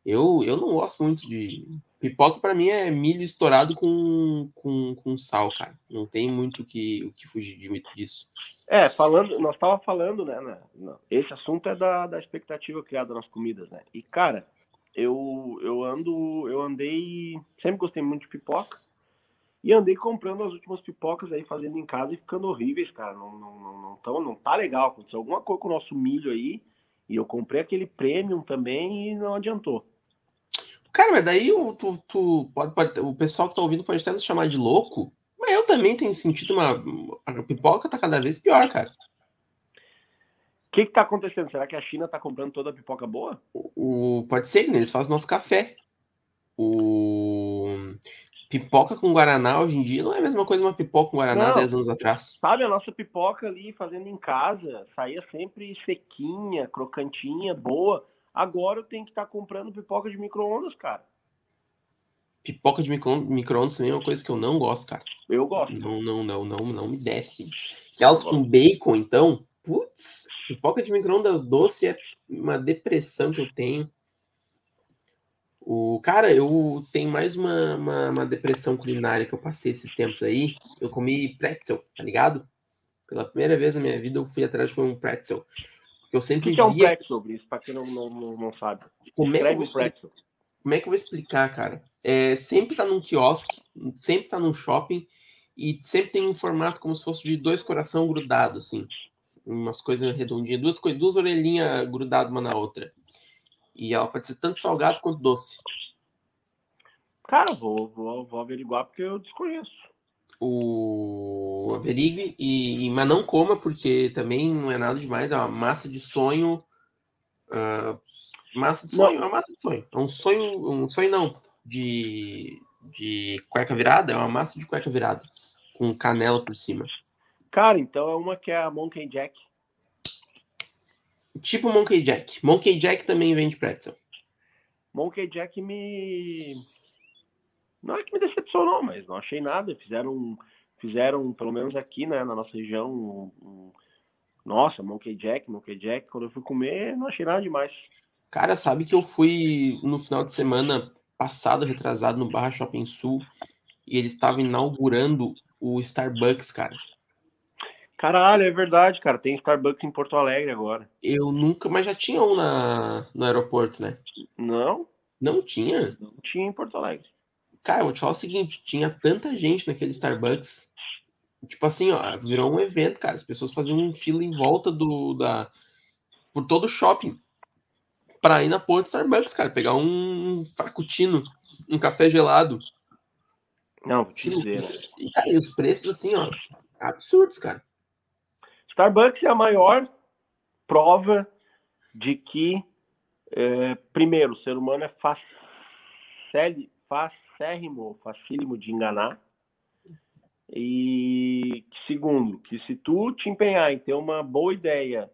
B: Eu, eu não gosto muito de. Pipoca para mim é milho estourado com, com, com sal, cara. Não tem muito o que, o que fugir disso.
A: É, falando, nós tava falando, né, né, Esse assunto é da, da expectativa criada nas comidas, né? E, cara, eu, eu ando, eu andei. Sempre gostei muito de pipoca. E andei comprando as últimas pipocas aí, fazendo em casa e ficando horríveis, cara. Não, não, não, não, tão, não tá legal. Aconteceu alguma coisa com o nosso milho aí. E eu comprei aquele premium também e não adiantou.
B: Cara, mas daí o, tu, tu pode, pode, o pessoal que tá ouvindo pode até nos chamar de louco. Mas eu também tenho sentido uma. A pipoca tá cada vez pior, cara.
A: O que, que tá acontecendo? Será que a China tá comprando toda a pipoca boa?
B: O, o pode ser, né? Eles fazem nosso café. O pipoca com Guaraná hoje em dia não é a mesma coisa uma pipoca com Guaraná não, 10 anos atrás.
A: Sabe, a nossa pipoca ali fazendo em casa saía sempre sequinha, crocantinha, boa. Agora eu tenho que estar tá comprando pipoca de micro-ondas, cara.
B: Pipoca de micro-ondas também é uma coisa que eu não gosto, cara.
A: Eu gosto.
B: Não, não, não, não, não me desce. Aquelas com bacon, então, putz, pipoca de micro-ondas doce é uma depressão que eu tenho. O cara, eu tenho mais uma, uma, uma, depressão culinária que eu passei esses tempos aí. Eu comi pretzel, tá ligado? Pela primeira vez na minha vida eu fui atrás de um pretzel. Porque eu sempre
A: o que, via... é um pretzel, isso? Pra quem não, não, não sabe.
B: Como é, que eu pretzel. Como é que eu vou explicar, cara? É, sempre tá num quiosque, sempre tá num shopping e sempre tem um formato como se fosse de dois coração grudados, assim. Umas coisas redondinhas, duas, duas orelhinhas grudadas uma na outra. E ela pode ser tanto salgado quanto doce.
A: Cara, vou, vou, vou averiguar porque eu desconheço.
B: O averigue, e, mas não coma, porque também não é nada demais, é uma massa de sonho. Uh, massa de sonho, não. é uma massa de sonho. É um sonho, um sonho não, de, de cueca virada, é uma massa de cueca virada, com canela por cima.
A: Cara, então é uma que é a Monkey Jack.
B: Tipo Monkey Jack. Monkey Jack também vende pretzel.
A: Monkey Jack me. Não é que me decepcionou, mas não achei nada. Fizeram, fizeram pelo menos aqui né, na nossa região, um, um... nossa, Monkey Jack, Monkey Jack. Quando eu fui comer, não achei nada demais.
B: Cara, sabe que eu fui no final de semana passado, retrasado, no Barra Shopping Sul, e eles estavam inaugurando o Starbucks, cara.
A: Caralho, é verdade, cara. Tem Starbucks em Porto Alegre agora.
B: Eu nunca, mas já tinha um na, no aeroporto, né?
A: Não.
B: Não tinha?
A: Não tinha em Porto Alegre.
B: Cara, eu vou te falar o seguinte: tinha tanta gente naquele Starbucks. Tipo assim, ó, virou um evento, cara. As pessoas faziam um fila em volta do. da por todo o shopping para ir na porta do Starbucks, cara. Pegar um fracutino, um café gelado.
A: Não, vou te dizer. Né?
B: E, cara, e os preços, assim, ó, absurdos, cara.
A: Starbucks é a maior prova de que, é, primeiro, o ser humano é facérrimo, facílimo de enganar. E segundo, que se tu te empenhar em ter uma boa ideia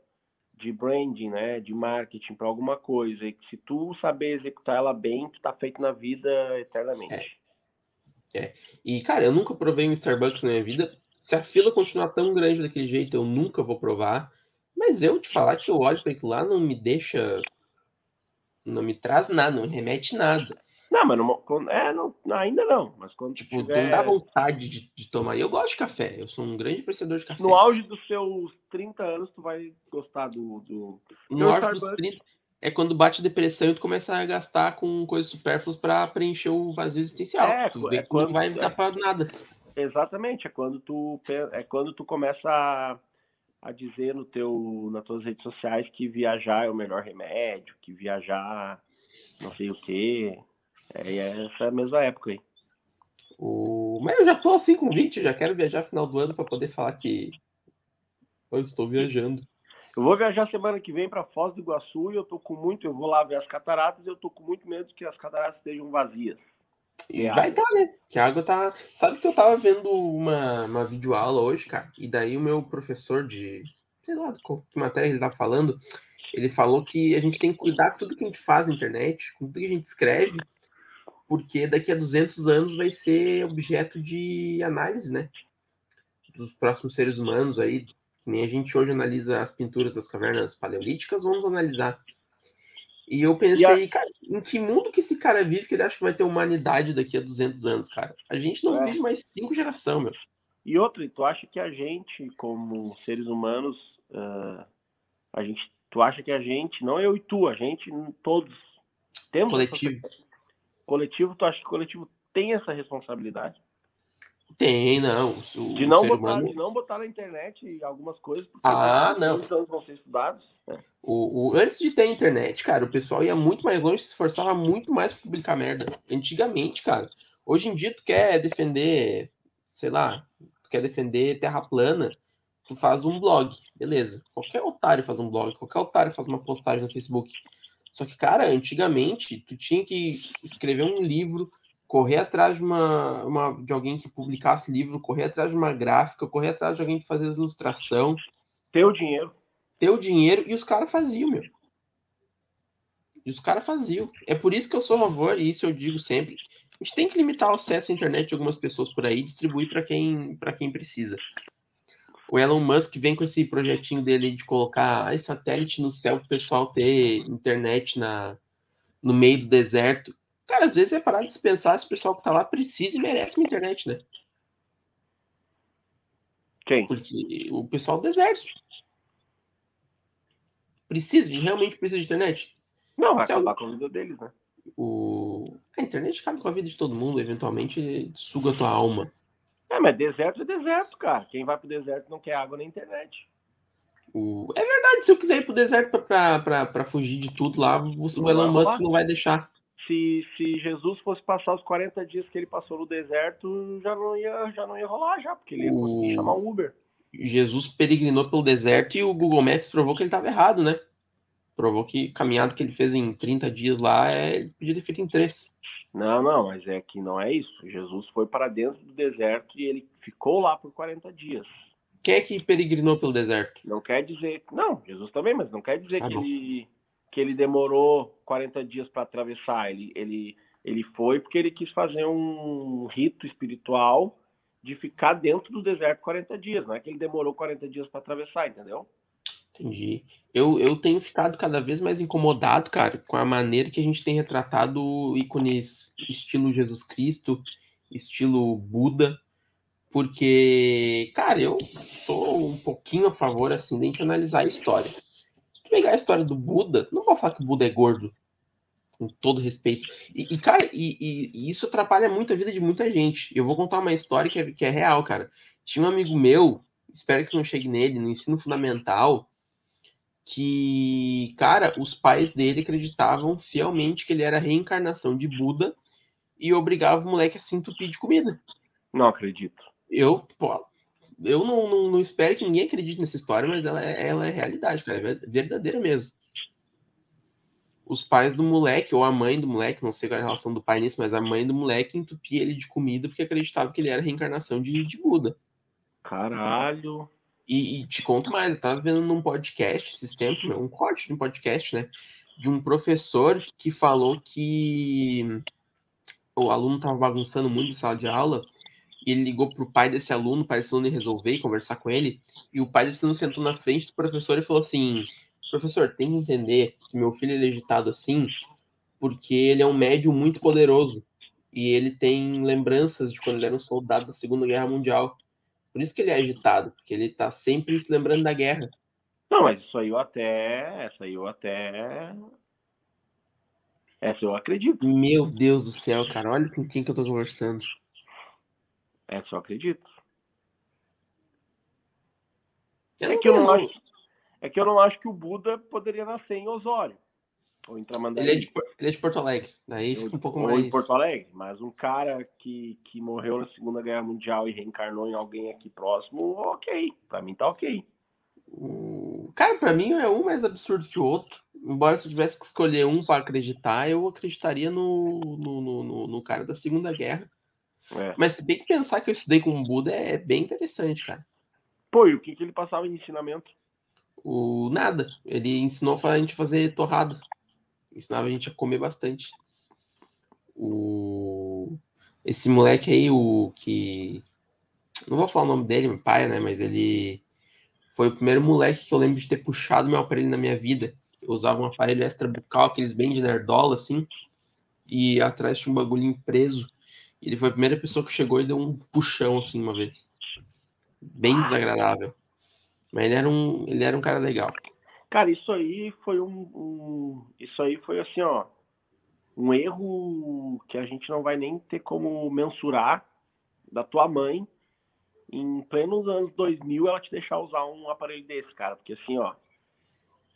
A: de branding, né, de marketing para alguma coisa, e que se tu saber executar ela bem, tu tá feito na vida eternamente.
B: É. é. E, cara, eu nunca provei um Starbucks na minha vida, Se a fila continuar tão grande daquele jeito, eu nunca vou provar. Mas eu te falar que eu olho para aquilo lá não me deixa. Não me traz nada, não me remete nada.
A: Não, mas não, é, não, ainda não. Mas quando
B: tipo, tiver... não dá vontade de, de tomar. Eu gosto de café, eu sou um grande apreciador de café.
A: No auge dos seus 30 anos, tu vai gostar do. do...
B: No auge dos 30 é quando bate depressão e tu começa a gastar com coisas supérfluas para preencher o vazio existencial. É, tu vê é que quando, não vai dar para nada.
A: Exatamente, é quando tu é quando tu começa a, a dizer no teu nas tuas redes sociais que viajar é o melhor remédio, que viajar não sei o quê. É, é essa mesma época aí.
B: O... Mas eu já tô assim com 20, já quero viajar no final do ano para poder falar que eu estou viajando.
A: Eu vou viajar semana que vem para Foz do Iguaçu e eu tô com muito, eu vou lá ver as cataratas e eu tô com muito medo que as cataratas estejam vazias.
B: E vai estar, tá, né? Que água tá. Sabe que eu tava vendo uma, uma videoaula hoje, cara, e daí o meu professor de. Sei lá que matéria ele tá falando. Ele falou que a gente tem que cuidar com tudo que a gente faz na internet, com tudo que a gente escreve, porque daqui a 200 anos vai ser objeto de análise, né? Dos próximos seres humanos aí. Nem a gente hoje analisa as pinturas das cavernas paleolíticas, vamos analisar e eu pensei, a... cara, em que mundo que esse cara vive que ele acha que vai ter humanidade daqui a 200 anos, cara? A gente não é. vive mais cinco gerações, meu.
A: E outra, tu acha que a gente, como seres humanos, uh, a gente, tu acha que a gente, não eu e tu, a gente, todos, temos.
B: Coletivo.
A: Essa... Coletivo, tu acha que o coletivo tem essa responsabilidade?
B: Tem, não.
A: O, de, não botar, humano... de não botar na internet algumas coisas, porque
B: ah, não.
A: anos vão ser estudados. Né?
B: O, o, antes de ter internet, cara, o pessoal ia muito mais longe, se esforçava muito mais para publicar merda. Antigamente, cara. Hoje em dia, tu quer defender, sei lá, tu quer defender terra plana, tu faz um blog, beleza. Qualquer otário faz um blog, qualquer otário faz uma postagem no Facebook. Só que, cara, antigamente, tu tinha que escrever um livro correr atrás de uma, uma, de alguém que publicasse livro, correr atrás de uma gráfica, correr atrás de alguém que fazia ilustração.
A: Ter o dinheiro.
B: Ter o dinheiro e os caras faziam, meu. E os caras faziam. É por isso que eu sou a favor, e isso eu digo sempre. A gente tem que limitar o acesso à internet de algumas pessoas por aí e distribuir para quem, quem precisa. O Elon Musk vem com esse projetinho dele de colocar ah, satélite no céu para o pessoal ter internet na, no meio do deserto. Cara, às vezes é parar de se pensar se o pessoal que tá lá precisa e merece uma internet, né?
A: Quem?
B: Porque o pessoal do exército. Precisa, realmente precisa de internet?
A: Não, vai acabar com a vida deles, né?
B: O... A internet acaba com a vida de todo mundo, eventualmente suga a tua alma.
A: É, mas deserto é deserto, cara. Quem vai pro deserto não quer água nem internet.
B: O... É verdade, se eu quiser ir pro deserto pra, pra, pra fugir de tudo lá, o Elon Musk não vai deixar
A: se, se Jesus fosse passar os 40 dias que ele passou no deserto, já não ia, já não ia rolar já, porque ele ia conseguir chamar um Uber.
B: Jesus peregrinou pelo deserto e o Google Maps provou que ele estava errado, né? Provou que caminhado que ele fez em 30 dias lá, é, ele podia ter feito em 3.
A: Não, não, mas é que não é isso. Jesus foi para dentro do deserto e ele ficou lá por 40 dias.
B: Quem é que peregrinou pelo deserto?
A: Não quer dizer. Não, Jesus também, mas não quer dizer ah, que ele que ele demorou 40 dias para atravessar. Ele, ele, ele foi porque ele quis fazer um rito espiritual de ficar dentro do deserto 40 dias. Não é que ele demorou 40 dias para atravessar, entendeu?
B: Entendi. Eu, eu tenho ficado cada vez mais incomodado, cara, com a maneira que a gente tem retratado ícones estilo Jesus Cristo, estilo Buda, porque, cara, eu sou um pouquinho a favor, assim, de a gente analisar a história pegar a história do Buda, não vou falar que o Buda é gordo, com todo respeito. E, e cara, e, e, e, isso atrapalha muito a vida de muita gente. Eu vou contar uma história que é, que é real, cara. Tinha um amigo meu, espero que você não chegue nele, no ensino fundamental, que, cara, os pais dele acreditavam fielmente que ele era a reencarnação de Buda e obrigava o moleque a se entupir de comida.
A: Não acredito.
B: Eu, pô, eu não, não, não, espero que ninguém acredite nessa história, mas ela é, ela é realidade, cara, é verdadeira mesmo. Os pais do moleque, ou a mãe do moleque, não sei qual é a relação do pai nisso, mas a mãe do moleque entupia ele de comida porque acreditava que ele era a reencarnação de, de Buda.
A: Caralho.
B: E, e, te conto mais, eu tava vendo num podcast esses tempos, um corte de um podcast, né? De um professor que falou que o aluno tava bagunçando muito em sala de aula ele ligou pro pai desse aluno, o pai desse aluno resolver e conversar com ele, e o pai desse aluno sentou na frente do professor e falou assim, professor, tem que entender que meu filho é agitado assim porque ele é um médium muito poderoso e ele tem lembranças de quando ele era um soldado da Segunda Guerra Mundial. Por isso que ele é agitado, porque ele tá sempre se lembrando da guerra.
A: Não, mas isso aí eu até. Essa aí eu até. Essa eu acredito.
B: Meu Deus do céu, cara, olha com quem que eu tô conversando.
A: Essa eu acredito. Eu é, que eu não acho, é que eu não acho que o Buda poderia nascer em Osório. Ou em Tramandaí.
B: Ele é de, ele é de Porto Alegre. Daí fica um pouco ou mais.
A: em Porto Alegre. Mas um cara que, que morreu na Segunda Guerra Mundial e reencarnou em alguém aqui próximo, ok. Pra mim tá ok.
B: Cara, para mim é um mais absurdo que o outro. Embora se eu tivesse que escolher um para acreditar, eu acreditaria no, no, no, no, cara da Segunda Guerra. É. Mas se bem que pensar que eu estudei com o Buda é bem interessante, cara.
A: Pô, e o que, que ele passava em ensinamento?
B: O nada. Ele ensinou a gente a fazer torrada. Ensinava a gente a comer bastante. O... Esse moleque aí, o que. Não vou falar o nome dele, meu pai, né? Mas ele foi o primeiro moleque que eu lembro de ter puxado meu aparelho na minha vida. Eu usava um aparelho extra bucal, aqueles bem de nerdola, assim, e atrás tinha um bagulhinho preso. Ele foi a primeira pessoa que chegou e deu um puxão, assim, uma vez. Bem desagradável. Mas ele era um, ele era um cara legal.
A: Cara, isso aí foi um, um isso aí foi assim, ó, um erro que a gente não vai nem ter como mensurar da tua mãe em plenos anos 2000 ela te deixar usar um aparelho desse, cara. Porque assim, ó,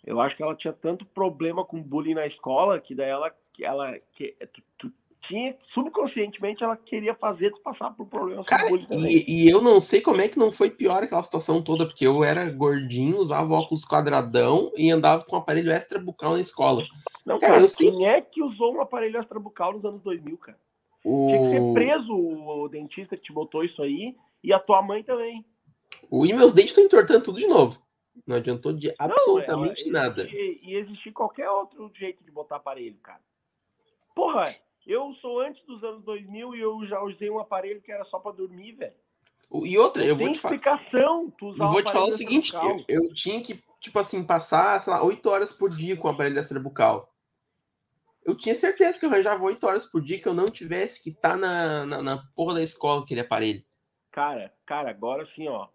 A: eu acho que ela tinha tanto problema com bullying na escola que daí ela, ela que, tu, tu, tinha, subconscientemente ela queria fazer tu passar por problemas
B: cara. E, e, eu não sei como é que não foi pior aquela situação toda, porque eu era gordinho, usava óculos quadradão e andava com um aparelho extra bucal na escola.
A: Não, cara, cara eu quem sei... é que usou um aparelho extra bucal nos anos 2000, cara? O... Tinha que ser preso o dentista que te botou isso aí e a tua mãe também.
B: O, e meus dentes estão entortando tudo de novo. Não adiantou de absolutamente
A: não,
B: nada.
A: E, e existir qualquer outro jeito de botar aparelho, cara. Porra, eu sou antes dos anos 2000 e eu já usei um aparelho que era só para dormir, velho.
B: E outra, eu vou te
A: falar. explicação. Tu
B: usar eu vou te falar o seguinte: eu, eu, tinha que, tipo assim, passar, sei lá, 8 horas por dia com o aparelho extra bucal. Eu tinha certeza que eu arranjava 8 horas por dia que eu não tivesse que estar tá na, na, na porra da escola aquele aparelho.
A: Cara, cara, agora sim, ó.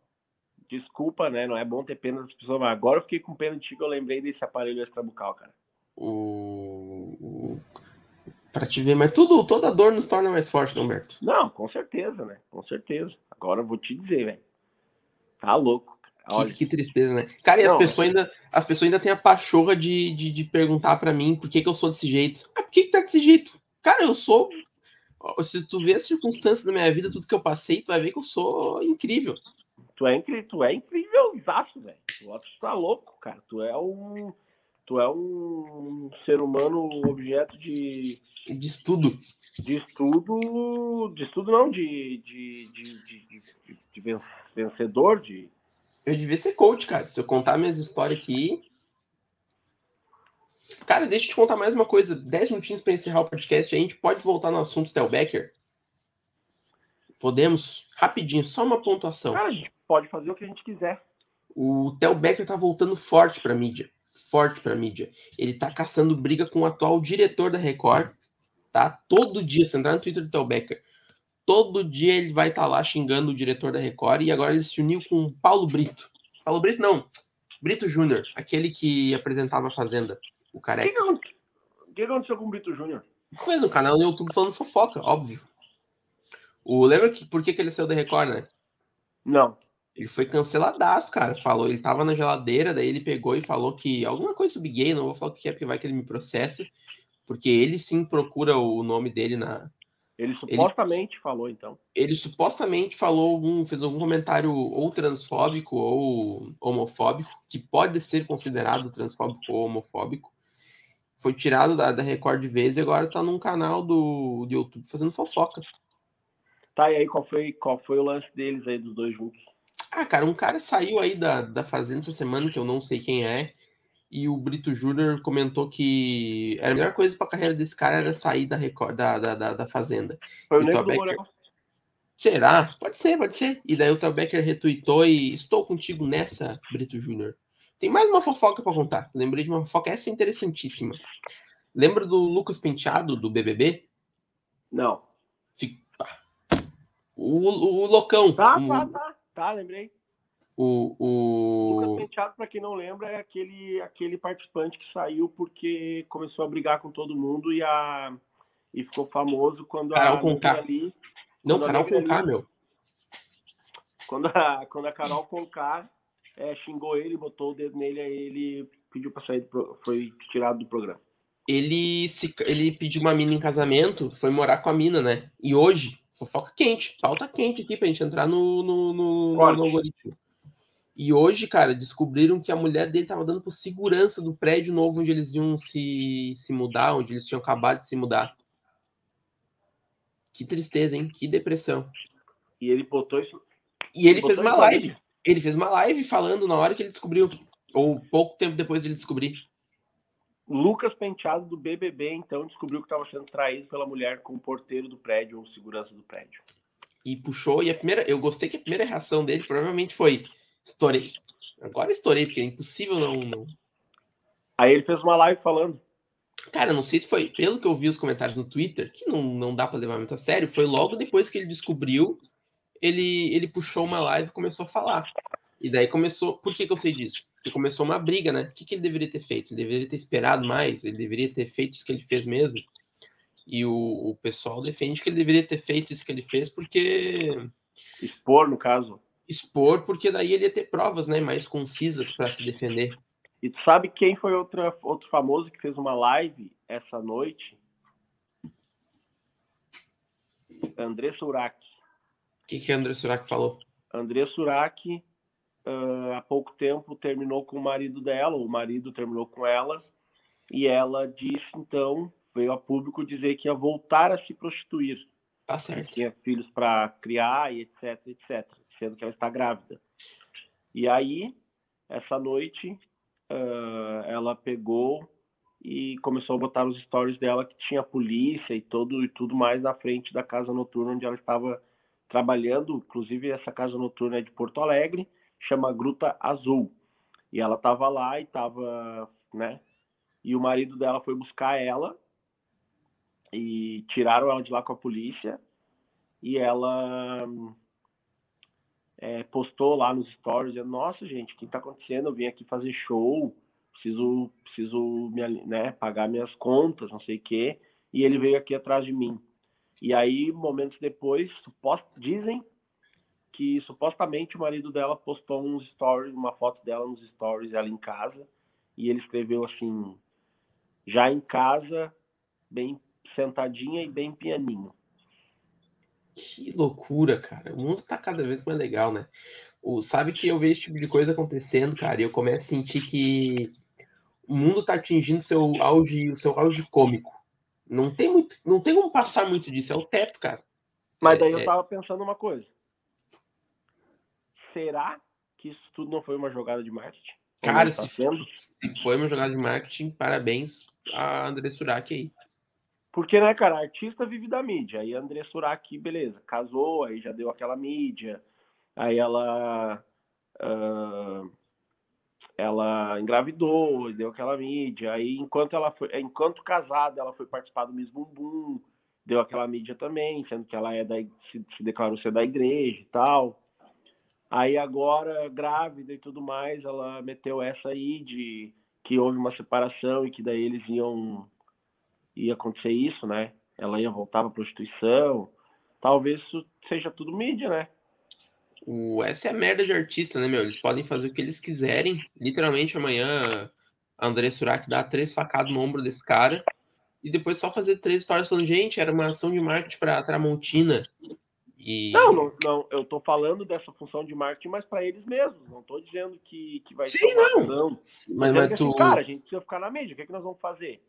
A: Desculpa, né? Não é bom ter pena das pessoas, mas agora eu fiquei com pena de ti que eu lembrei desse aparelho extrabucal, cara.
B: O... o... Pra te ver, mas tudo, toda dor nos torna mais forte, Humberto.
A: Não, com certeza, né? Com certeza. Agora eu vou te dizer, velho. Tá louco.
B: Olha. Que, que, tristeza, né? Cara, e não, as pessoas ainda, as pessoas ainda têm a pachorra de, de, de perguntar para mim por que, que eu sou desse jeito. Ah, por que, que tá desse jeito? Cara, eu sou se tu vê as circunstâncias da minha vida, tudo que eu passei, tu vai ver que eu sou incrível.
A: Tu é incrível, tu é incrível, exato, velho. Tu tá louco, cara. Tu é um. Tu é um ser humano objeto de.
B: De estudo.
A: De estudo. De estudo não, de. de, de, de, de, vencedor, de.
B: Eu devia ser coach, cara. Se eu contar minhas histórias aqui, Cara, deixa eu te contar mais uma coisa. Dez minutinhos para encerrar o podcast. A gente pode voltar no assunto Tel Becker? Podemos? Rapidinho, só uma pontuação.
A: Cara, a gente pode fazer o que a gente quiser.
B: O Tel Becker tá voltando forte para mídia. Forte para mídia. Ele tá caçando briga com o atual diretor da Record. Tá? Todo dia, se entrar no Twitter do Tel Becker, todo dia ele vai estar tá lá xingando o diretor da Record. E agora ele se uniu com o Paulo Brito. Paulo Brito, não. Brito Júnior, aquele que apresentava a Fazenda. O careca.
A: O que, que, aconteceu com o Brito Júnior?
B: Fez um canal no YouTube falando fofoca, óbvio. O, lembra que, por que, que ele saiu da Record, né?
A: Não.
B: Ele foi canceladaço, cara. Falou, ele tava na geladeira, daí ele pegou e falou que alguma coisa sobre gay, não vou falar o que é, porque vai que ele me processe. Porque ele sim procura o nome dele na.
A: Ele supostamente ele, falou, então.
B: Ele supostamente falou algum, fez algum comentário ou transfóbico ou homofóbico, que pode ser considerado transfóbico ou homofóbico foi tirado da, da Record de vez e agora tá num canal do, do YouTube fazendo fofoca.
A: Tá, e aí qual foi, qual foi o lance deles aí, dos dois juntos?
B: Ah, cara, um cara saiu aí da, da Fazenda essa semana, que eu não sei quem é, e o Brito Júnior comentou que era a melhor coisa pra carreira desse cara era sair da, Record, da, da, da, da Fazenda.
A: Foi o Nego Borel.
B: Será? Pode ser, pode ser. E daí o Theo Becker retweetou e estou contigo nessa, Brito Júnior. Tem mais uma fofoca para contar. Lembrei de uma fofoca, essa é interessantíssima. Lembra do Lucas Penteado, do BBB?
A: Não.
B: O, o, o Locão.
A: Tá,
B: o,
A: tá, tá. Tá, lembrei.
B: O, o...
A: Lucas Penteado, para quem não lembra, é aquele, aquele participante que saiu porque começou a brigar com todo mundo e, a, e ficou famoso quando
B: Carol
A: a
B: Conká.
A: ali.
B: Não, Carol
A: Negra
B: Conká, meu.
A: Quando a, quando a Carol Conká é, xingou ele, botou o dedo nele, aí ele pediu para sair, do, foi tirado do programa.
B: Ele, se, ele pediu uma mina em casamento, foi morar com a mina, né? E hoje, fofoca quente, pauta quente aqui pra gente entrar no, no, no, no- no algoritmo. E hoje, cara, descobriram que a mulher dele tava dando por segurança do prédio novo onde eles iam se, se mudar, onde eles tinham acabado de se mudar. Que tristeza, hein? Que depressão.
A: E ele botou isso.
B: E ele
A: botou
B: fez uma live. Ele fez uma live falando na hora que ele descobriu. Ou pouco tempo depois dele descobrir.
A: Lucas Penteado do BBB, então, descobriu que estava sendo traído pela mulher com o porteiro do prédio ou segurança do prédio.
B: E puxou. E a primeira. Eu gostei que a primeira reação dele provavelmente foi: estourei. Agora estourei, porque é impossível não. não...
A: Aí ele fez uma live falando.
B: Cara, não sei se foi. Pelo que eu vi os comentários no Twitter, que não, não dá pra levar muito a sério, foi logo depois que ele descobriu. Ele, ele puxou uma live e começou a falar. E daí começou. Por que, que eu sei disso? Porque começou uma briga, né? O que, que ele deveria ter feito? Ele deveria ter esperado mais, ele deveria ter feito isso que ele fez mesmo. E o, o pessoal defende que ele deveria ter feito isso que ele fez, porque.
A: Expor, no caso.
B: Expor, porque daí ele ia ter provas né, mais concisas para se defender.
A: E tu sabe quem foi outra, outro famoso que fez uma live essa noite? André Surak.
B: O que, que André Surak falou?
A: André Surak, ah, há pouco tempo, terminou com o marido dela, o marido terminou com ela, e ela disse, então, veio a público dizer que ia voltar a se prostituir.
B: Tá
A: que
B: certo.
A: tinha filhos para criar e etc, etc, sendo que ela está grávida. E aí, essa noite, ah, ela pegou e começou a botar os stories dela que tinha polícia e todo e tudo mais na frente da casa noturna onde ela estava trabalhando. Inclusive, essa casa noturna é de Porto Alegre, chama Gruta Azul. E ela estava lá e estava, né? E o marido dela foi buscar ela e tiraram ela de lá com a polícia e ela é, postou lá nos stories dizendo, nossa gente, o que está acontecendo? Eu vim aqui fazer show, preciso, preciso me, né, pagar minhas contas, não sei o quê, e ele veio aqui atrás de mim. E aí, momentos depois, supost, dizem que supostamente o marido dela postou uns stories, uma foto dela nos stories, ela em casa, e ele escreveu assim, já em casa, bem sentadinha e bem pianinho.
B: Que loucura, cara. O mundo tá cada vez mais legal, né? O, sabe que eu vejo esse tipo de coisa acontecendo, cara, e eu começo a sentir que o mundo tá atingindo seu auge, o seu auge cômico. Não tem muito, não tem como passar muito disso, é o teto, cara.
A: Mas daí
B: É,
A: eu tava pensando uma coisa. Será que isso tudo não foi uma jogada de marketing?
B: Cara,
A: tá
B: se, se foi uma jogada de marketing, parabéns a André Surak aí.
A: Porque, né, cara, artista vive da mídia. Aí a André Surak, beleza, casou, aí já deu aquela mídia. Aí ela. ah, ela engravidou, deu aquela mídia. Aí, enquanto ela foi, enquanto casada, ela foi participar do Miss Bumbum, deu aquela mídia também, sendo que ela é da, se, se declarou ser da igreja e tal. Aí agora, grávida e tudo mais, ela meteu essa aí de que houve uma separação e que daí eles iam ia acontecer isso, né? Ela ia voltar para prostituição. Talvez isso seja tudo mídia, né?
B: O, essa é a merda de artista, né, meu? Eles podem fazer o que eles quiserem. Literalmente, amanhã André Surak dá três facadas no ombro desse cara e depois só fazer três histórias falando, gente, era uma ação de marketing pra Tramontina. E...
A: Não, não, não, eu tô falando dessa função de marketing, mas para eles mesmos. Não tô dizendo que, que vai
B: Sim,
A: ser uma
B: não.
A: ação.
B: mas,
A: Dizendo
B: mas
A: que,
B: tu...
A: assim, cara, a gente precisa ficar na mídia. O que, é que nós vamos fazer?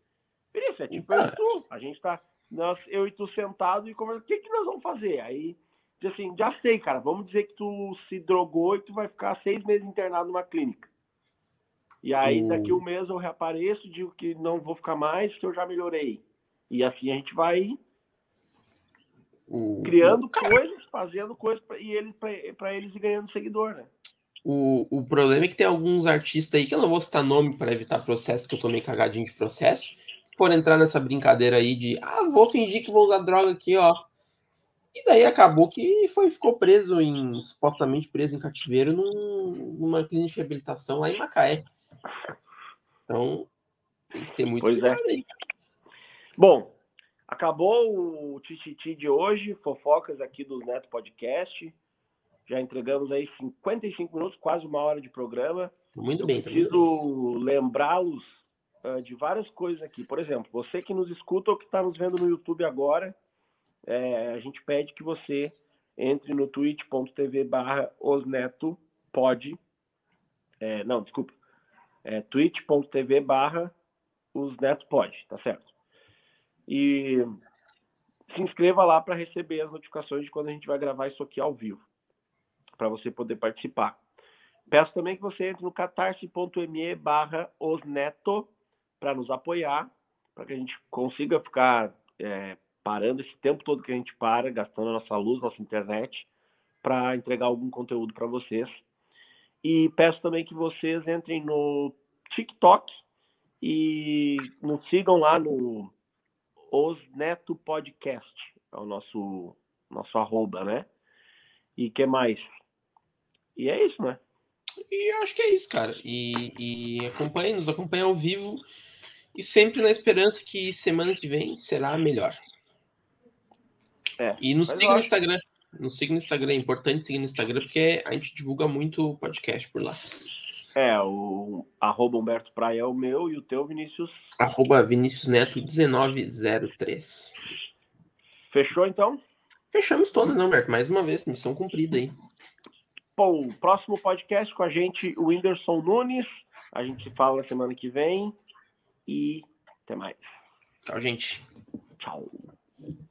A: Isso, é tipo eu tu. A gente tá. Nós, eu e tu sentado e conversando. O que, que nós vamos fazer? Aí, assim, já sei, cara. Vamos dizer que tu se drogou e tu vai ficar seis meses internado numa clínica. E aí,
B: O-
A: daqui um mês eu reapareço, digo que não vou ficar mais, que eu já melhorei. E assim a gente vai
B: o-
A: criando coisas fazendo coisa pra, e eles para eles ir ganhando seguidor, né?
B: O, o problema é que tem alguns artistas aí, que eu não vou citar nome para evitar processo, que eu tô meio cagadinho de processo, for entrar nessa brincadeira aí de, ah, vou fingir que vou usar droga aqui, ó. E daí acabou que foi, ficou preso em, supostamente preso em cativeiro num, numa clínica de reabilitação lá em Macaé. Então, tem que ter muito
A: pois é. cuidado é. aí. Bom, acabou o Tititi de hoje, fofocas aqui do Neto Podcast. Já entregamos aí 55 minutos, quase uma hora de programa.
B: Muito Eu bem.
A: Preciso lembrá-los uh, de várias coisas aqui. Por exemplo, você que nos escuta ou que está nos vendo no YouTube agora, é, a gente pede que você entre no twitch.tv barra osnetopod. É, não, desculpa. É, twitch.tv barra osnetopod, tá certo? E se inscreva lá para receber as notificações de quando a gente vai gravar isso aqui ao vivo, para você poder participar. Peço também que você entre no catarse.me barra osneto para nos apoiar, para que a gente consiga ficar é, parando esse tempo todo que a gente para, gastando a nossa luz, nossa internet, para entregar algum conteúdo para vocês. E peço também que vocês entrem no TikTok e nos sigam lá no Os Neto Podcast, é o nosso, nosso arroba, né? E que mais? E é isso, né?
B: E eu acho que é isso, cara. E, e acompanhe, nos acompanhe ao vivo e sempre na esperança que semana que vem será melhor. É, e nos siga no Instagram. Nos siga no Instagram, é importante seguir no Instagram, porque a gente divulga muito podcast por lá.
A: É, o arroba Humberto Praia é o meu e o teu, Vinícius?
B: Arroba Vinícius Neto 1903.
A: Fechou então?
B: Fechamos todas, não, Humberto? Mais uma vez, missão cumprida aí.
A: Bom, próximo podcast com a gente, o Whindersson Nunes. A gente se fala semana que vem. E até mais.
B: Tchau, gente.
A: Tchau.